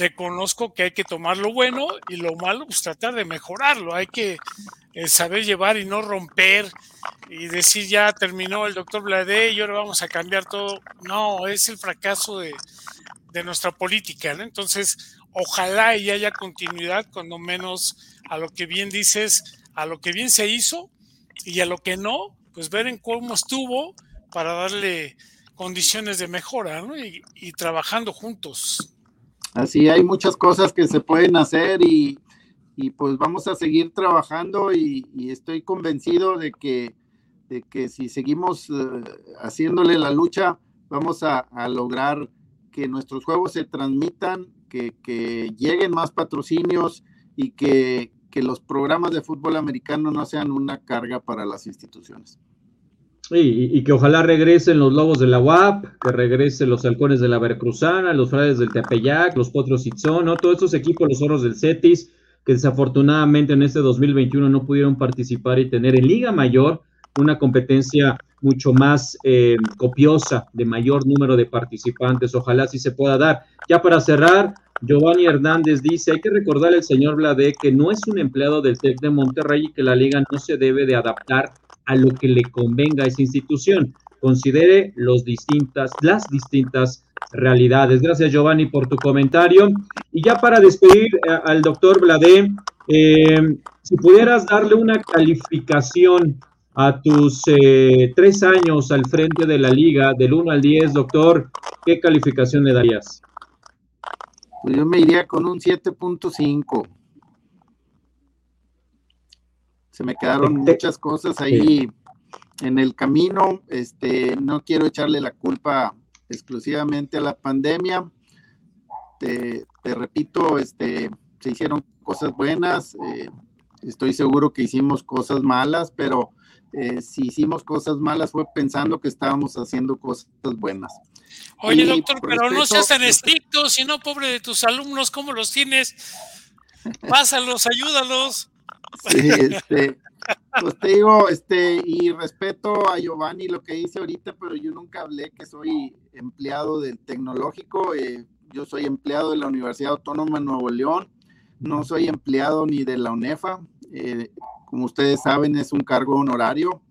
reconozco que hay que tomar lo bueno y lo malo, pues tratar de mejorarlo. Hay que eh, saber llevar y no romper y decir ya terminó el doctor Blade y ahora vamos a cambiar todo. No, es el fracaso de, nuestra política. Entonces, ojalá y haya continuidad, cuando menos a lo que bien dices, a lo que bien se hizo y a lo que no, pues ver en cómo estuvo para darle condiciones de mejora y, y trabajando juntos. Así hay muchas cosas que se pueden hacer y, y pues vamos a seguir trabajando y, estoy convencido de que, de que si seguimos eh, haciéndole la lucha, vamos a, lograr que nuestros juegos se transmitan, que, que lleguen más patrocinios y que, que, los programas de fútbol americano no sean una carga para las instituciones. Y, y, que ojalá regresen los Lobos de la UAP, que regresen los Halcones de la Veracruzana, los Frades del Tepeyac, los Potros Itzón, ¿no? Todos estos equipos, los Oros del Cetis, que desafortunadamente en este 2021 no pudieron participar y tener en Liga Mayor una competencia mucho más eh, copiosa, de mayor número de participantes. Ojalá sí se pueda dar. Ya para cerrar, Giovanni Hernández dice, hay que recordarle al señor Blade que no es un empleado del TEC de Monterrey y que la liga no se debe de adaptar a lo que le convenga a esa institución. Considere los distintas, las distintas realidades. Gracias Giovanni por tu comentario. Y ya para despedir eh, al doctor Blade, eh, si pudieras darle una calificación a tus eh, tres años al frente de la liga, del 1 al 10, doctor, ¿qué calificación le darías? Pues yo me iría con un 7.5 se me quedaron muchas cosas ahí en el camino. Este, no quiero echarle la culpa exclusivamente a la pandemia. Te, repito, este, se hicieron cosas buenas. Eh, estoy seguro que hicimos cosas malas, pero eh, si hicimos cosas malas fue pensando que estábamos haciendo cosas buenas. Oye, doctor, pero no seas tan estricto, si no, pobre de tus alumnos, ¿cómo los tienes? [LAUGHS] Pásalos, ayúdalos. Sí, este, pues te digo, este, y respeto a Giovanni lo que dice ahorita, pero yo nunca hablé que soy empleado del tecnológico, eh, yo soy empleado de la Universidad Autónoma de Nuevo León, no soy empleado ni de la UNEFA, eh, como ustedes saben es un cargo honorario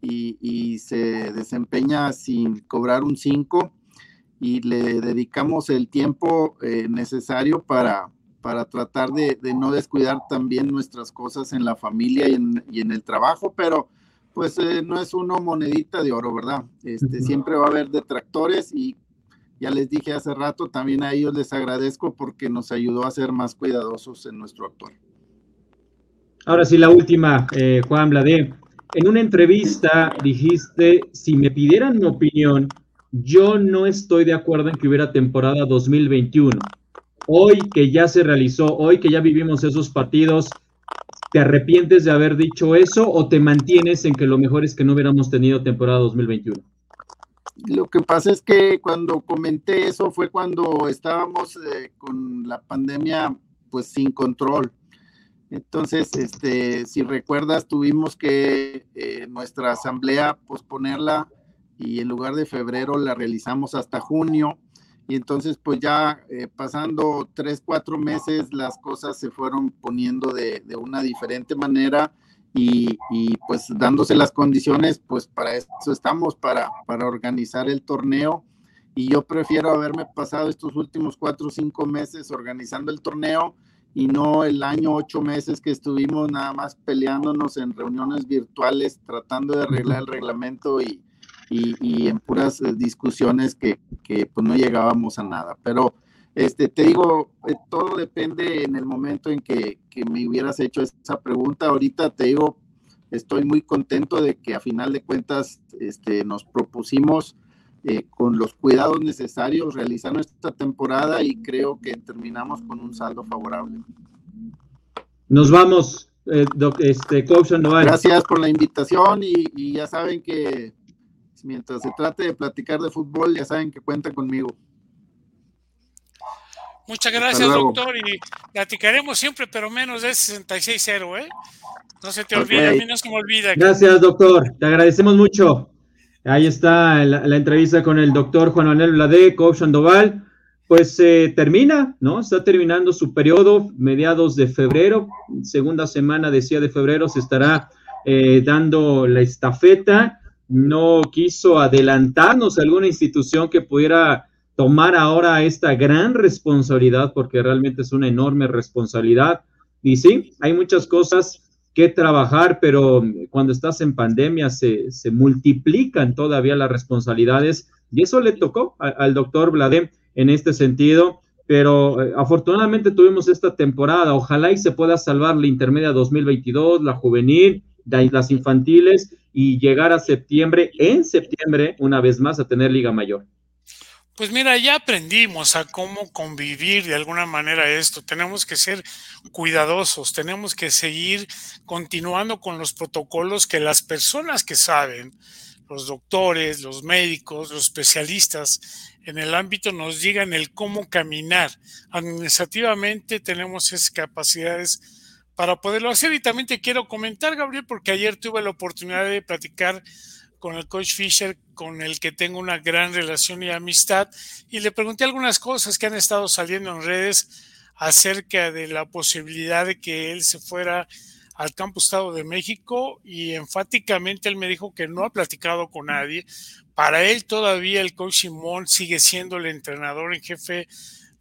y, se desempeña sin cobrar un 5 y le dedicamos el tiempo eh, necesario para, para tratar de, de, no descuidar también nuestras cosas en la familia y en, y en el trabajo, pero pues eh, no es uno monedita de oro, ¿verdad? Este, siempre va a haber detractores y ya les dije hace rato, también a ellos les agradezco porque nos ayudó a ser más cuidadosos en nuestro actuar. Ahora sí, la última, eh, Juan Bladé. En una entrevista dijiste, si me pidieran mi opinión, yo no estoy de acuerdo en que hubiera temporada 2021 hoy que ya se realizó, hoy que ya vivimos esos partidos, ¿te arrepientes de haber dicho eso o te mantienes en que lo mejor es que no hubiéramos tenido temporada 2021? Lo que pasa es que cuando comenté eso fue cuando estábamos eh, con la pandemia pues sin control. Entonces, este, si recuerdas, tuvimos que eh, nuestra asamblea posponerla y en lugar de febrero la realizamos hasta junio y entonces pues ya eh, pasando tres, cuatro meses las cosas se fueron poniendo de, de una diferente manera y, y, pues dándose las condiciones, pues para eso estamos, para, para organizar el torneo. Y yo prefiero haberme pasado estos últimos cuatro cinco meses organizando el torneo y no el año, ocho meses que estuvimos nada más peleándonos en reuniones virtuales, tratando de arreglar el reglamento y, y, en puras eh, discusiones que, que, pues no llegábamos a nada. Pero este, te digo, eh, todo depende en el momento en que, que, me hubieras hecho esa pregunta. Ahorita te digo, estoy muy contento de que a final de cuentas este, nos propusimos eh, con los cuidados necesarios realizar nuestra temporada y creo que terminamos con un saldo favorable. Nos vamos, eh, este, coach Gracias por la invitación y, y ya saben que mientras se trate de platicar de fútbol, ya saben que cuenta conmigo. Muchas gracias, doctor, y platicaremos siempre, pero menos de 66-0, ¿eh? No se te olvide, a mí no se me olvida. Gracias, doctor, te agradecemos mucho. Ahí está la, entrevista con el doctor Juan Manuel Blade, coach Sandoval. Pues eh, termina, ¿no? Está terminando su periodo, mediados de febrero, segunda semana, decía, de febrero, se estará eh, dando la estafeta no quiso adelantarnos a alguna institución que pudiera tomar ahora esta gran responsabilidad, porque realmente es una enorme responsabilidad. Y sí, hay muchas cosas que trabajar, pero cuando estás en pandemia se, se multiplican todavía las responsabilidades y eso le tocó al doctor Vladem en este sentido, pero eh, afortunadamente tuvimos esta temporada, ojalá y se pueda salvar la intermedia 2022, la juvenil, las infantiles y llegar a septiembre, en septiembre, una vez más, a tener Liga Mayor? Pues mira, ya aprendimos a cómo convivir de alguna manera esto. Tenemos que ser cuidadosos, tenemos que seguir continuando con los protocolos que las personas que saben, los doctores, los médicos, los especialistas en el ámbito nos digan el cómo caminar. Administrativamente tenemos esas capacidades para poderlo hacer. Y también te quiero comentar, Gabriel, porque ayer tuve la oportunidad de platicar con el coach Fisher, con el que tengo una gran relación y amistad, y le pregunté algunas cosas que han estado saliendo en redes acerca de la posibilidad de que él se fuera al campo Estado de México y enfáticamente él me dijo que no ha platicado con nadie. Para él todavía el coach Simón sigue siendo el entrenador en jefe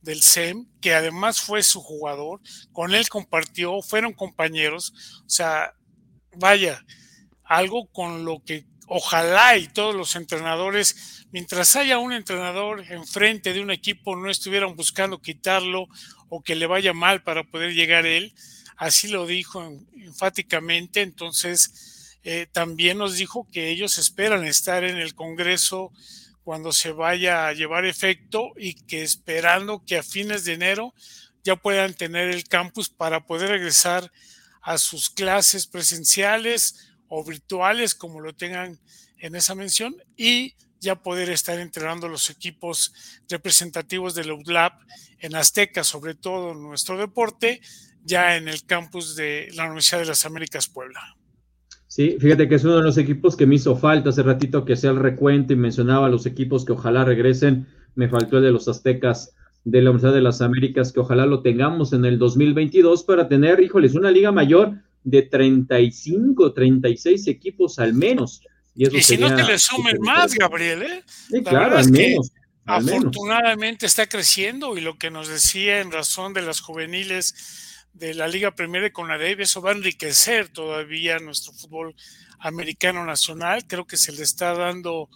del SEM, que además fue su jugador, con él compartió, fueron compañeros, o sea, vaya, algo con lo que ojalá y todos los entrenadores, mientras haya un entrenador enfrente de un equipo, no estuvieran buscando quitarlo o que le vaya mal para poder llegar él, así lo dijo enfáticamente, entonces eh, también nos dijo que ellos esperan estar en el Congreso cuando se vaya a llevar efecto y que esperando que a fines de enero ya puedan tener el campus para poder regresar a sus clases presenciales o virtuales, como lo tengan en esa mención, y ya poder estar entrenando los equipos representativos del UDLAB en Azteca, sobre todo nuestro deporte, ya en el campus de la Universidad de las Américas Puebla. Sí, fíjate que es uno de los equipos que me hizo falta hace ratito que sea el recuento y mencionaba los equipos que ojalá regresen. Me faltó el de los Aztecas de la Universidad de las Américas, que ojalá lo tengamos en el 2022 para tener, híjoles, una liga mayor de 35, 36 equipos al menos. Y, si no te le sumen más, Gabriel, ¿eh? Sí, claro, al menos. afortunadamente está creciendo y lo que nos decía en razón de las juveniles de la Liga Premier de Conadeb, eso va a enriquecer todavía nuestro fútbol americano nacional. Creo que se le está dando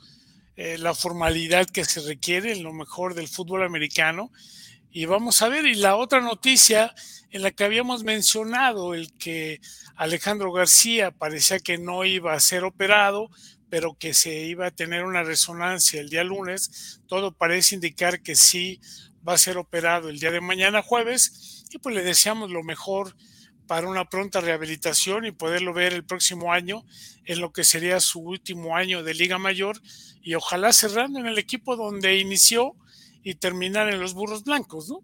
eh, la formalidad que se requiere en lo mejor del fútbol americano. Y vamos a ver, y la otra noticia en la que habíamos mencionado, el que Alejandro García parecía que no iba a ser operado, pero que se iba a tener una resonancia el día lunes, todo parece indicar que sí va a ser operado el día de mañana jueves, y pues le deseamos lo mejor para una pronta rehabilitación y poderlo ver el próximo año en lo que sería su último año de Liga Mayor y ojalá cerrando en el equipo donde inició y terminar en los burros blancos, ¿no?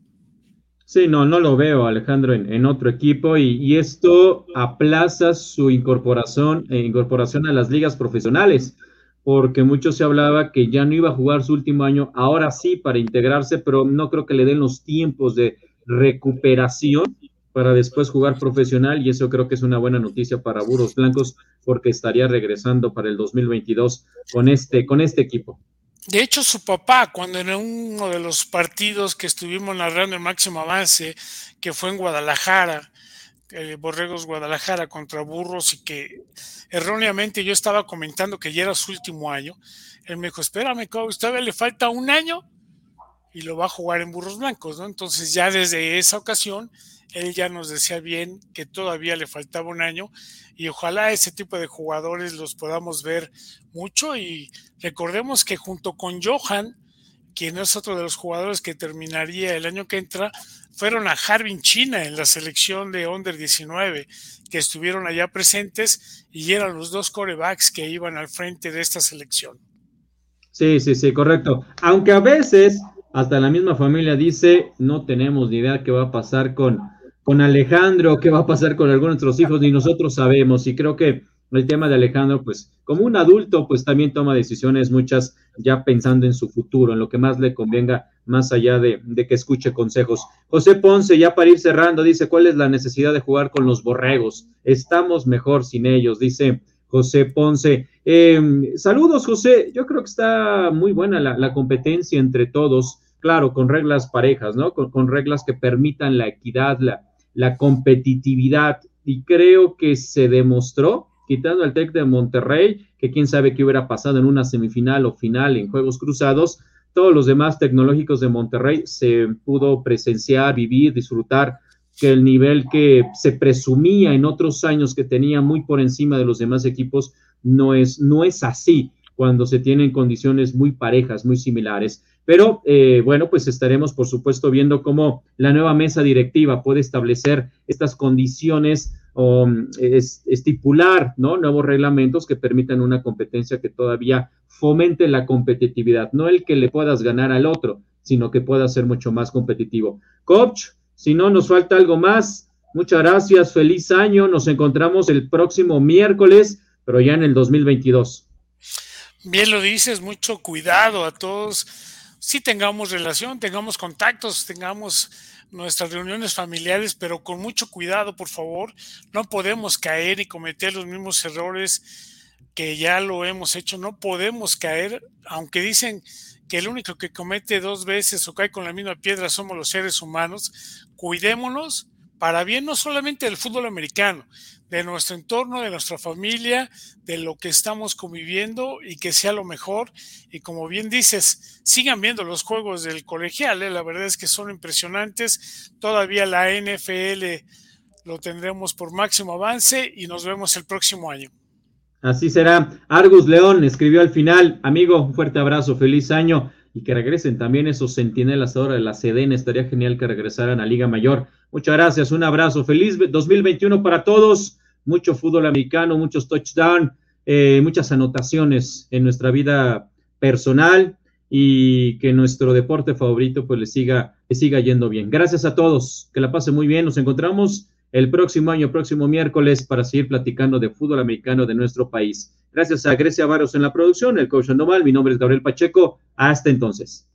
Sí, no, no lo veo, Alejandro, en, otro equipo y, esto aplaza su incorporación, eh, incorporación a las ligas profesionales, porque mucho se hablaba que ya no iba a jugar su último año, ahora sí para integrarse, pero no creo que le den los tiempos de recuperación para después jugar profesional y eso creo que es una buena noticia para Burros Blancos porque estaría regresando para el 2022 con este, con este equipo. De hecho, su papá, cuando en uno de los partidos que estuvimos narrando el máximo avance, que fue en Guadalajara, eh, Borregos Guadalajara contra Burros, y que erróneamente yo estaba comentando que ya era su último año, él me dijo, espérame, todavía le falta un año y lo va a jugar en Burros Blancos, ¿no? Entonces ya desde esa ocasión, él ya nos decía bien que todavía le faltaba un año y ojalá ese tipo de jugadores los podamos ver mucho y recordemos que junto con Johan, quien es otro de los jugadores que terminaría el año que entra, fueron a Harbin China en la selección de Under 19, que estuvieron allá presentes y eran los dos corebacks que iban al frente de esta selección. Sí, sí, sí, correcto. Aunque a veces hasta la misma familia dice, no tenemos ni idea qué va a pasar con con Alejandro, qué va a pasar con algunos de nuestros hijos, ni nosotros sabemos. Y creo que el tema de Alejandro, pues como un adulto, pues también toma decisiones muchas ya pensando en su futuro, en lo que más le convenga, más allá de, que escuche consejos. José Ponce, ya para ir cerrando, dice, ¿cuál es la necesidad de jugar con los borregos? Estamos mejor sin ellos, dice José Ponce. Em, saludos, José. Yo creo que está muy buena la, competencia entre todos, claro, con reglas parejas, ¿no? con reglas que permitan la equidad, la, competitividad y creo que se demostró, quitando el TEC de Monterrey, que quién sabe qué hubiera pasado en una semifinal o final en Juegos Cruzados, todos los demás tecnológicos de Monterrey se pudo presenciar, vivir, disfrutar que el nivel que se presumía en otros años que tenía muy por encima de los demás equipos no es, no es así cuando se tienen condiciones muy parejas, muy similares. Pero eh, bueno, pues estaremos por supuesto viendo cómo la nueva mesa directiva puede establecer estas condiciones o mm, estipular ¿no? nuevos reglamentos que permitan una competencia que todavía fomente la competitividad, no el que le puedas ganar al otro, sino que pueda ser mucho más competitivo. Coach, si no nos falta algo más, muchas gracias, feliz año, nos encontramos el próximo miércoles, pero ya en el 2022. Bien lo dices, mucho cuidado a todos sí tengamos relación, tengamos contactos, tengamos nuestras reuniones familiares, pero con mucho cuidado, por favor. No podemos caer y cometer los mismos errores que ya lo hemos hecho. No podemos caer, aunque dicen que el único que comete dos veces o cae con la misma piedra somos los seres humanos. Cuidémonos para bien no solamente del fútbol americano, de nuestro entorno, de nuestra familia, de lo que estamos conviviendo y que sea lo mejor. Y como bien dices, sigan viendo los juegos del colegial, ¿eh? la verdad es que son impresionantes. Todavía la NFL lo tendremos por máximo avance y nos vemos el próximo año. Así será. Argus León escribió al final, amigo, un fuerte abrazo, feliz año y que regresen también esos centinelas ahora de la CDN. Estaría genial que regresaran a Liga Mayor. Muchas gracias, un abrazo, feliz 2021 para todos. mucho fútbol americano, muchos touchdowns, eh, muchas anotaciones en nuestra vida personal y que nuestro deporte favorito pues le siga, le siga yendo bien. Gracias a todos, que la pase muy bien. Nos encontramos el próximo año, próximo miércoles, para seguir platicando de fútbol americano de nuestro país. Gracias a Grecia Varos en la producción, el coach. Mi nombre es Gabriel Pacheco. Hasta entonces.